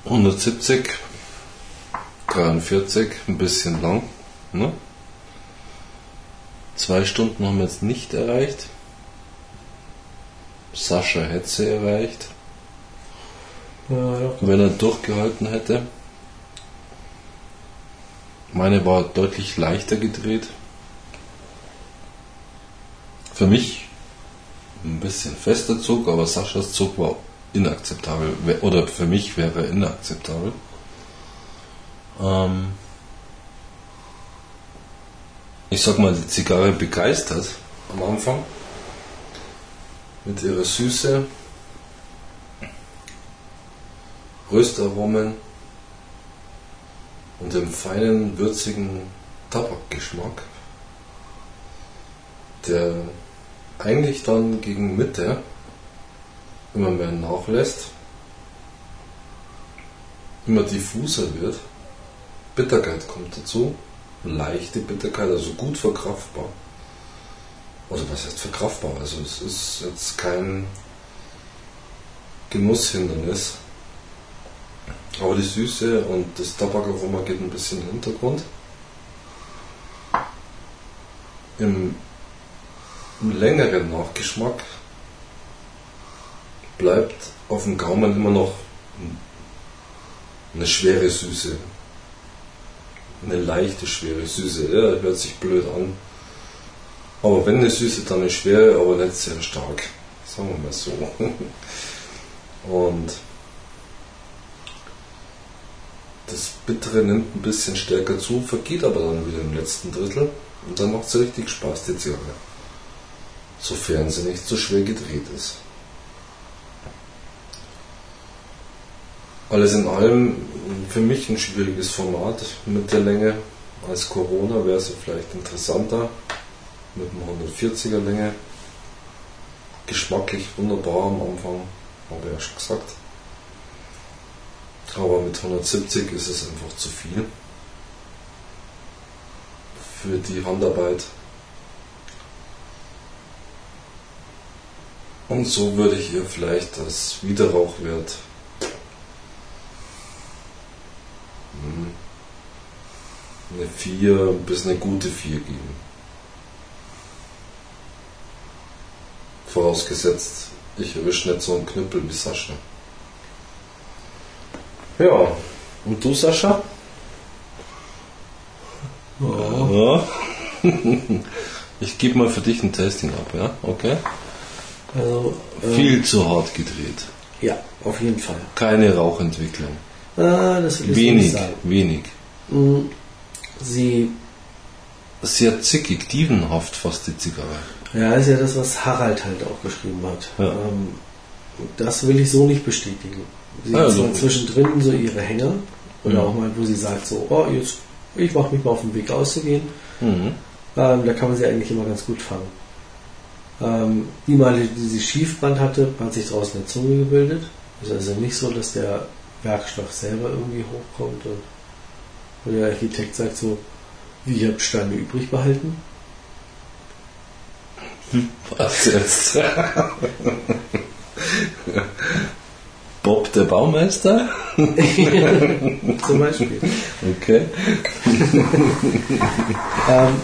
Hundertsiebzig, 43, ein bisschen lang. Ne? Zwei Stunden haben wir jetzt nicht erreicht. Sascha hätte sie erreicht. Ja, ja. wenn er durchgehalten hätte. Meine war deutlich leichter gedreht. Für mich ein bisschen fester Zug, aber Saschas Zug war inakzeptabel. Oder für mich wäre er inakzeptabel. Ähm ich sag mal, die Zigarre begeistert am Anfang. Mit ihrer Süße, Röstaromen dem feinen, würzigen Tabakgeschmack, der eigentlich dann gegen Mitte immer mehr nachlässt, immer diffuser wird. Bitterkeit kommt dazu, leichte Bitterkeit, also gut verkraftbar. Also was heißt verkraftbar? Also es ist jetzt kein Genusshindernis. Aber die Süße und das Tabakaroma geht ein bisschen in den Hintergrund. Im, Im längeren Nachgeschmack bleibt auf dem Gaumen immer noch eine schwere Süße. Eine leichte, schwere Süße. Ja, hört sich blöd an. Aber wenn eine Süße, dann eine schwere, aber nicht sehr stark. Sagen wir mal so. Und das Bittere nimmt ein bisschen stärker zu, vergeht aber dann wieder im letzten Drittel und dann macht es richtig Spaß, die Zigarre. Sofern sie nicht so schwer gedreht ist. alles in allem für mich ein schwieriges Format mit der Länge. Als Corona wäre es vielleicht interessanter mit einem 140er Länge. Geschmacklich wunderbar am Anfang, habe ich ja schon gesagt. Aber mit 170 ist es einfach zu viel für die Handarbeit. Und so würde ich ihr vielleicht als Widerrauchwert hm, eine 4 bis eine gute 4 geben. Vorausgesetzt, ich erwische nicht so einen Knüppel wie Sascha. Ja, und du Sascha? Ja. Ich gebe mal für dich ein Tasting ab, ja? Okay? Also, ähm, Viel zu hart gedreht. Ja, auf jeden Fall. Keine Rauchentwicklung. Ah, das will ich so Wenig, sagen. wenig. Mm, Sie, Sehr zickig, dievenhaft fast die Zigarre. ja, ist ja das, was Harald halt auch geschrieben hat. Ja. Ähm, das will ich so nicht bestätigen. Sie hat also- zwar zwischendrin so ihre Hänger oder Ja. auch mal, wo sie sagt so, oh, jetzt, ich mache mich mal auf den Weg auszugehen. Mhm. Ähm, da kann man sie eigentlich immer ganz gut fangen. Ähm, die Male, die sie Schiefbrand hatte, hat sich draußen eine Zunge gebildet. Ist also nicht so, dass der Werkstoff selber irgendwie hochkommt und, und der Architekt sagt so, wie ihr habt Steine übrig behalten. Was jetzt? Bob der Baumeister? Zum Beispiel. Okay. Ähm,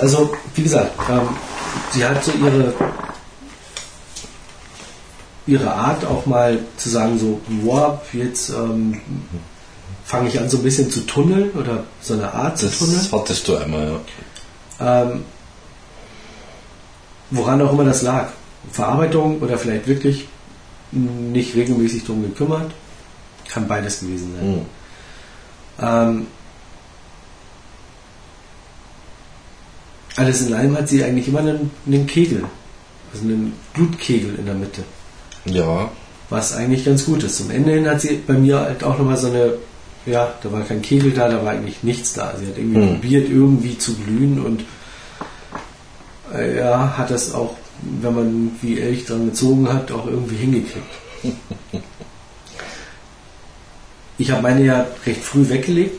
also, wie gesagt, ähm, sie hat so ihre, ihre Art auch mal zu sagen, so, wow, jetzt ähm, fange ich an so ein bisschen zu tunneln oder so eine Art zu tunneln. Das hattest du einmal, ja. Ähm, woran auch immer das lag. Verarbeitung oder vielleicht wirklich nicht regelmäßig drum gekümmert. Kann beides gewesen sein. Mhm. Ähm, alles in allem hat sie eigentlich immer einen, einen Kegel, also einen Blutkegel in der Mitte, Ja, was eigentlich ganz gut ist. Zum Ende hin hat sie bei mir halt auch nochmal so eine, ja, da war kein Kegel da, da war eigentlich nichts da. Sie hat irgendwie Hm. probiert, irgendwie zu glühen und äh, ja, hat das auch, wenn man wie Elch dran gezogen hat, auch irgendwie hingekriegt. Ich habe meine ja recht früh weggelegt,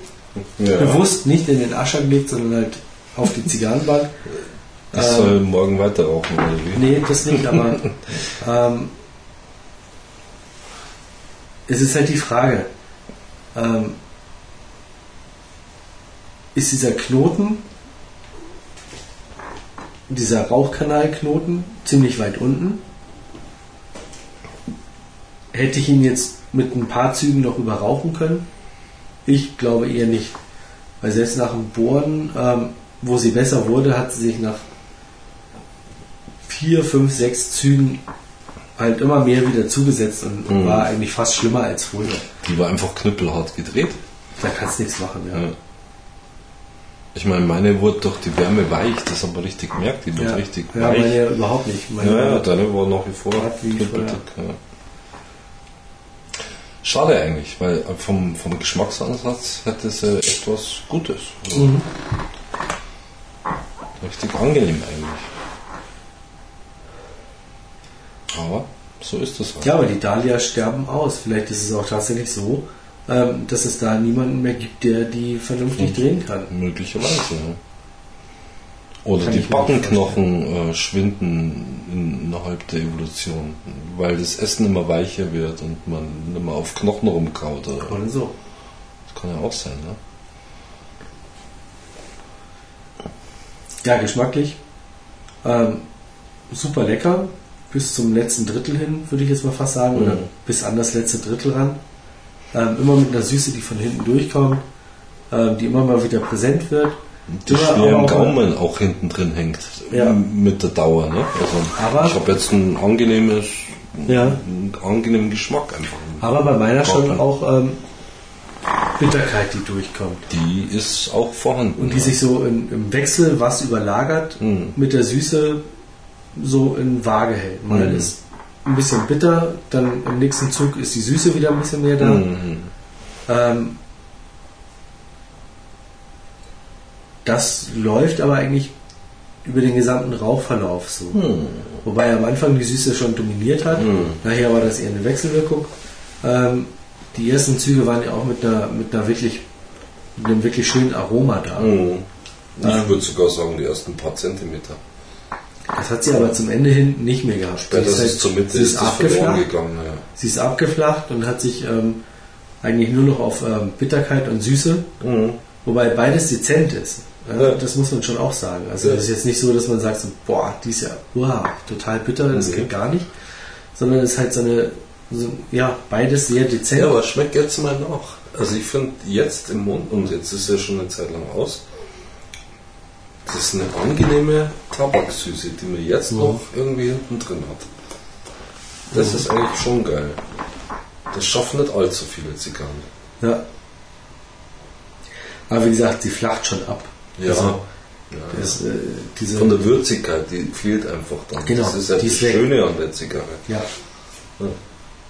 ja. bewusst nicht in den Ascher gelegt, sondern halt auf die Zigarrenbank. Ich Ähm, soll morgen weiter rauchen, oder wie? Nee, das nicht, aber ähm, es ist halt die Frage, ähm, ist dieser Knoten, dieser Rauchkanalknoten ziemlich weit unten? Hätte ich ihn jetzt mit ein paar Zügen noch überrauchen können? Ich glaube eher nicht. Weil selbst nach dem Bohren, ähm, wo sie besser wurde, hat sie sich nach vier, fünf, sechs Zügen halt immer mehr wieder zugesetzt und Mhm. war eigentlich fast schlimmer als früher. Die war einfach knüppelhart gedreht. Da kannst du nichts machen, ja. Ja. Ich meine, meine wurde durch die Wärme weich, das haben wir richtig gemerkt, die wird Ja, richtig ja weich. meine ja überhaupt nicht. Meine Ja, ja, deine war nach wie vor. Ja. Schade eigentlich, weil vom, vom Geschmacksansatz hätte sie etwas Gutes. Mhm. Richtig angenehm eigentlich. Aber so ist das halt. Ja, aber die Dahlias sterben aus. Vielleicht ist es auch tatsächlich so, ähm, dass es da niemanden mehr gibt, der die vernünftig Mhm. drehen kann. Möglicherweise, ja. Oder Kann die Backenknochen äh, schwinden innerhalb der Evolution, weil das Essen immer weicher wird und man mehr auf Knochen rumkaut. Oder? Oder so. Das kann ja auch sein, ne? Ja, geschmacklich. Ähm, super lecker. Bis zum letzten Drittel hin, würde ich jetzt mal fast sagen. Oder Mhm. bis an das letzte Drittel ran. Ähm, immer mit einer Süße, die von hinten durchkommt. Ähm, die immer mal wieder präsent wird. Die schwer im auch- Gaumen auch hinten drin hängt. Ja. Mit der Dauer, ne? Also Aber- ich habe jetzt ein angenehmes, Ja. einen angenehmen Geschmack einfach. Aber bei meiner schon Gaumen. auch ähm, Bitterkeit, die durchkommt. Die ist auch vorhanden. Und die ja. sich so in, im Wechsel was überlagert Mhm. mit der Süße so in Waage hält. Mal Mhm. ist ein bisschen bitter, dann im nächsten Zug ist die Süße wieder ein bisschen mehr da. Mhm. Ähm, das läuft aber eigentlich über den gesamten Rauchverlauf so. Hm. Wobei am Anfang die Süße schon dominiert hat. Mhm. Nachher war das eher eine Wechselwirkung. Ähm, die ersten Züge waren ja auch mit einer, mit einer wirklich, mit einem wirklich schönen Aroma da. Mhm. Ich würde sogar sagen, die ersten paar Zentimeter. Das hat sie aber zum Ende hin nicht mehr gehabt. Ja, Sie das halt- ist zur Mitte sie ist abgeflacht. gegangen. Ja. Sie ist abgeflacht und hat sich ähm, eigentlich nur noch auf ähm, Bitterkeit und Süße, Mhm. wobei beides dezent ist. Ja, Ja. Das muss man schon auch sagen. Also es ist jetzt nicht so, dass man sagt, so, boah, die ist ja wow, total bitter, das Nee. geht gar nicht. Sondern es ist halt so eine, so, ja, beides sehr dezent. Ja, aber schmeckt jetzt mal nach. Also ich finde jetzt im Mund, und jetzt ist ja schon eine Zeit lang aus, das ist eine angenehme Tabaksüße, die man jetzt Mhm. noch irgendwie hinten drin hat. Das ist eigentlich schon geil. Das schaffen nicht allzu viele Zigarren. Ja. Aber wie gesagt, sie flacht schon ab. Ja. Also, ja. das, äh, diese, Von der Würzigkeit, die fehlt einfach dann. Genau, das ist ja die das ist weg. Schöne an der Zigarre. ja. Ja.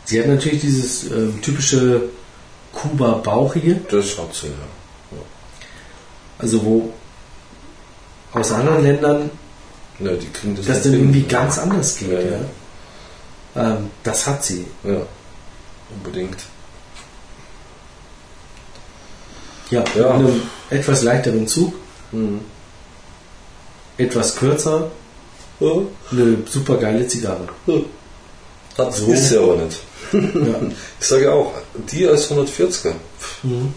Sie hat natürlich dieses ähm, typische Kuba-Bauchige, Das hat sie, ja. also wo aus anderen Ländern ja die kriegen das, das dann irgendwie ganz anders geht. Ja, Ja, ja. Ähm, das hat sie. Ja, unbedingt. Ja, Ja. mit einem etwas leichteren Zug, Mhm. etwas kürzer, Ja. eine super geile Zigarre. Hat So. ist sie aber nicht. Ja. Ich sage auch, die als 140er, Mhm.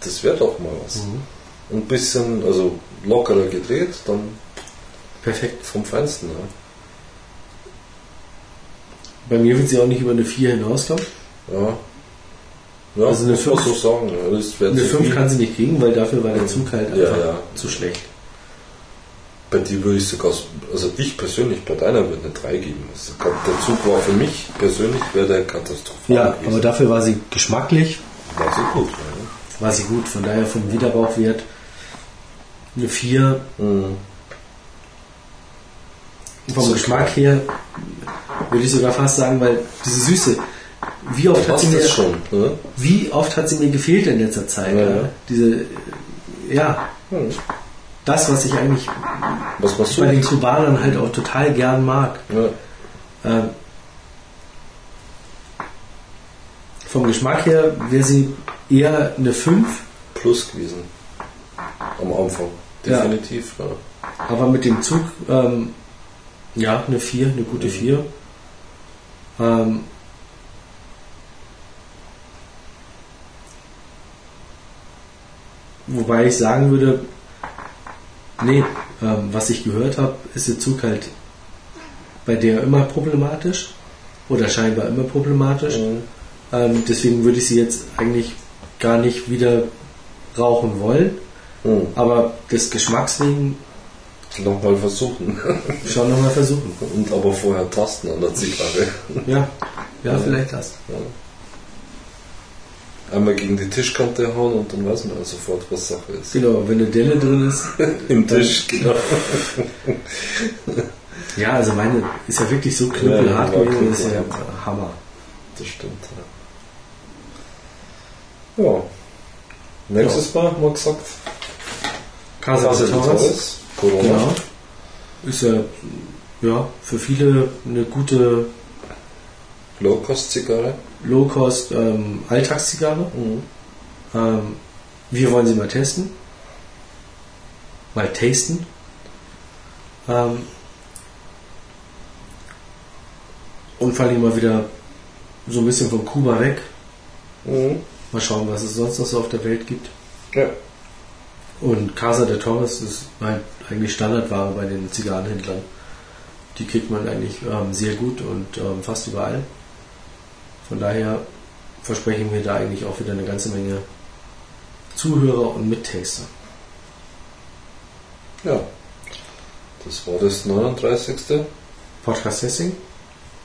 das wäre doch mal was. Mhm. Ein bisschen, also lockerer gedreht, dann Perfekt. vom Feinsten. Ja. Bei mir wird sie auch nicht über eine 4 hinauskommen. Ja, ja Also eine muss man fünf- so sagen. Ja, Eine zu 5 viel. kann sie nicht kriegen, weil dafür war der Zug halt Ja, einfach ja. zu schlecht. Bei dir würde ich sogar, also ich persönlich, bei deiner würde eine 3 geben. Also der Zug war für mich persönlich, wäre der katastrophal Ja, gewesen. aber dafür war sie geschmacklich, war sie gut. Ja. war sie gut. Von daher vom Wiederbauchwert eine 4. Mhm. Vom Geschmack her würde ich sogar fast sagen, weil diese Süße, wie oft, hat sie mir, schon? Ne? wie oft hat sie mir gefehlt in letzter Zeit? Ja, Ja. Diese, ja, Hm. das, was ich eigentlich Was bei den Kubanern halt auch total gern mag. Ja. Ähm, vom Geschmack her wäre sie eher eine 5, Plus gewesen. Am Anfang. Definitiv. Ja. aber mit dem Zug, ähm, ja, eine 4, eine gute Mhm. 4. Ähm, wobei ich sagen würde, nee, ähm, was ich gehört habe, ist der Zug halt bei der immer problematisch oder scheinbar immer problematisch. Mhm. Ähm, deswegen würde ich sie jetzt eigentlich gar nicht wieder rauchen wollen. Mhm. Aber des Geschmacks wegen Nochmal versuchen. schon nochmal versuchen. Und aber vorher tasten an der Zigarre. Ja, ja, vielleicht das. Einmal gegen die Tischkante hauen und dann weiß man ja sofort, was Sache ist. Genau, wenn eine Delle drin ist. Im Tisch, genau. Ja, also meine ist ja wirklich so knüppelhart Ja, ja, gewesen, das ist ja. Hammer. Das stimmt. Ja. ja. Nächstes Mal wir gesagt, Casa de. Torres, Corona. Genau. Ist ja, ja für viele eine gute Low-Cost-Zigarre. Low-Cost ähm, Alltagszigarre. Mhm. Ähm, wir wollen sie mal testen. Mal tasten. Ähm, und vor allem mal wieder so ein bisschen von Kuba weg. Mhm. Mal schauen, was es sonst noch so auf der Welt gibt. Ja. Und Casa de Torres ist halt eigentlich Standardware bei den Zigarrenhändlern. Die kriegt man eigentlich ähm, sehr gut und ähm, fast überall. Von daher versprechen wir da eigentlich auch wieder eine ganze Menge Zuhörer und Mittaster. ja. Das war das 39. Podcast Testing,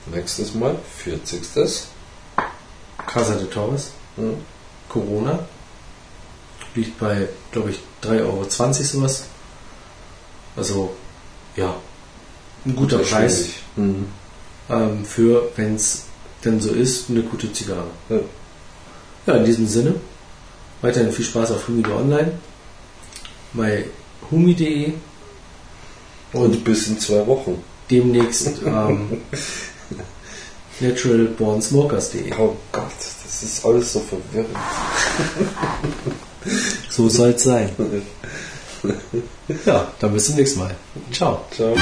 Nächstes Mal 40. Casa de Torres, Mhm. Corona. Liegt bei, glaube ich, 3,20 Euro sowas. Also, ja, ein guter Preis. Mhm. ähm, für, wenn es denn so ist, eine gute Zigarre. Ja. Ja, in diesem Sinne, weiterhin viel Spaß auf Humido Online, bei humi.de Und bis in zwei Wochen. demnächst ähm, naturalbornsmokers.de. Oh Gott, das ist alles so verwirrend. So soll es sein. Ja, dann bis zum nächsten Mal. Ciao. Ciao.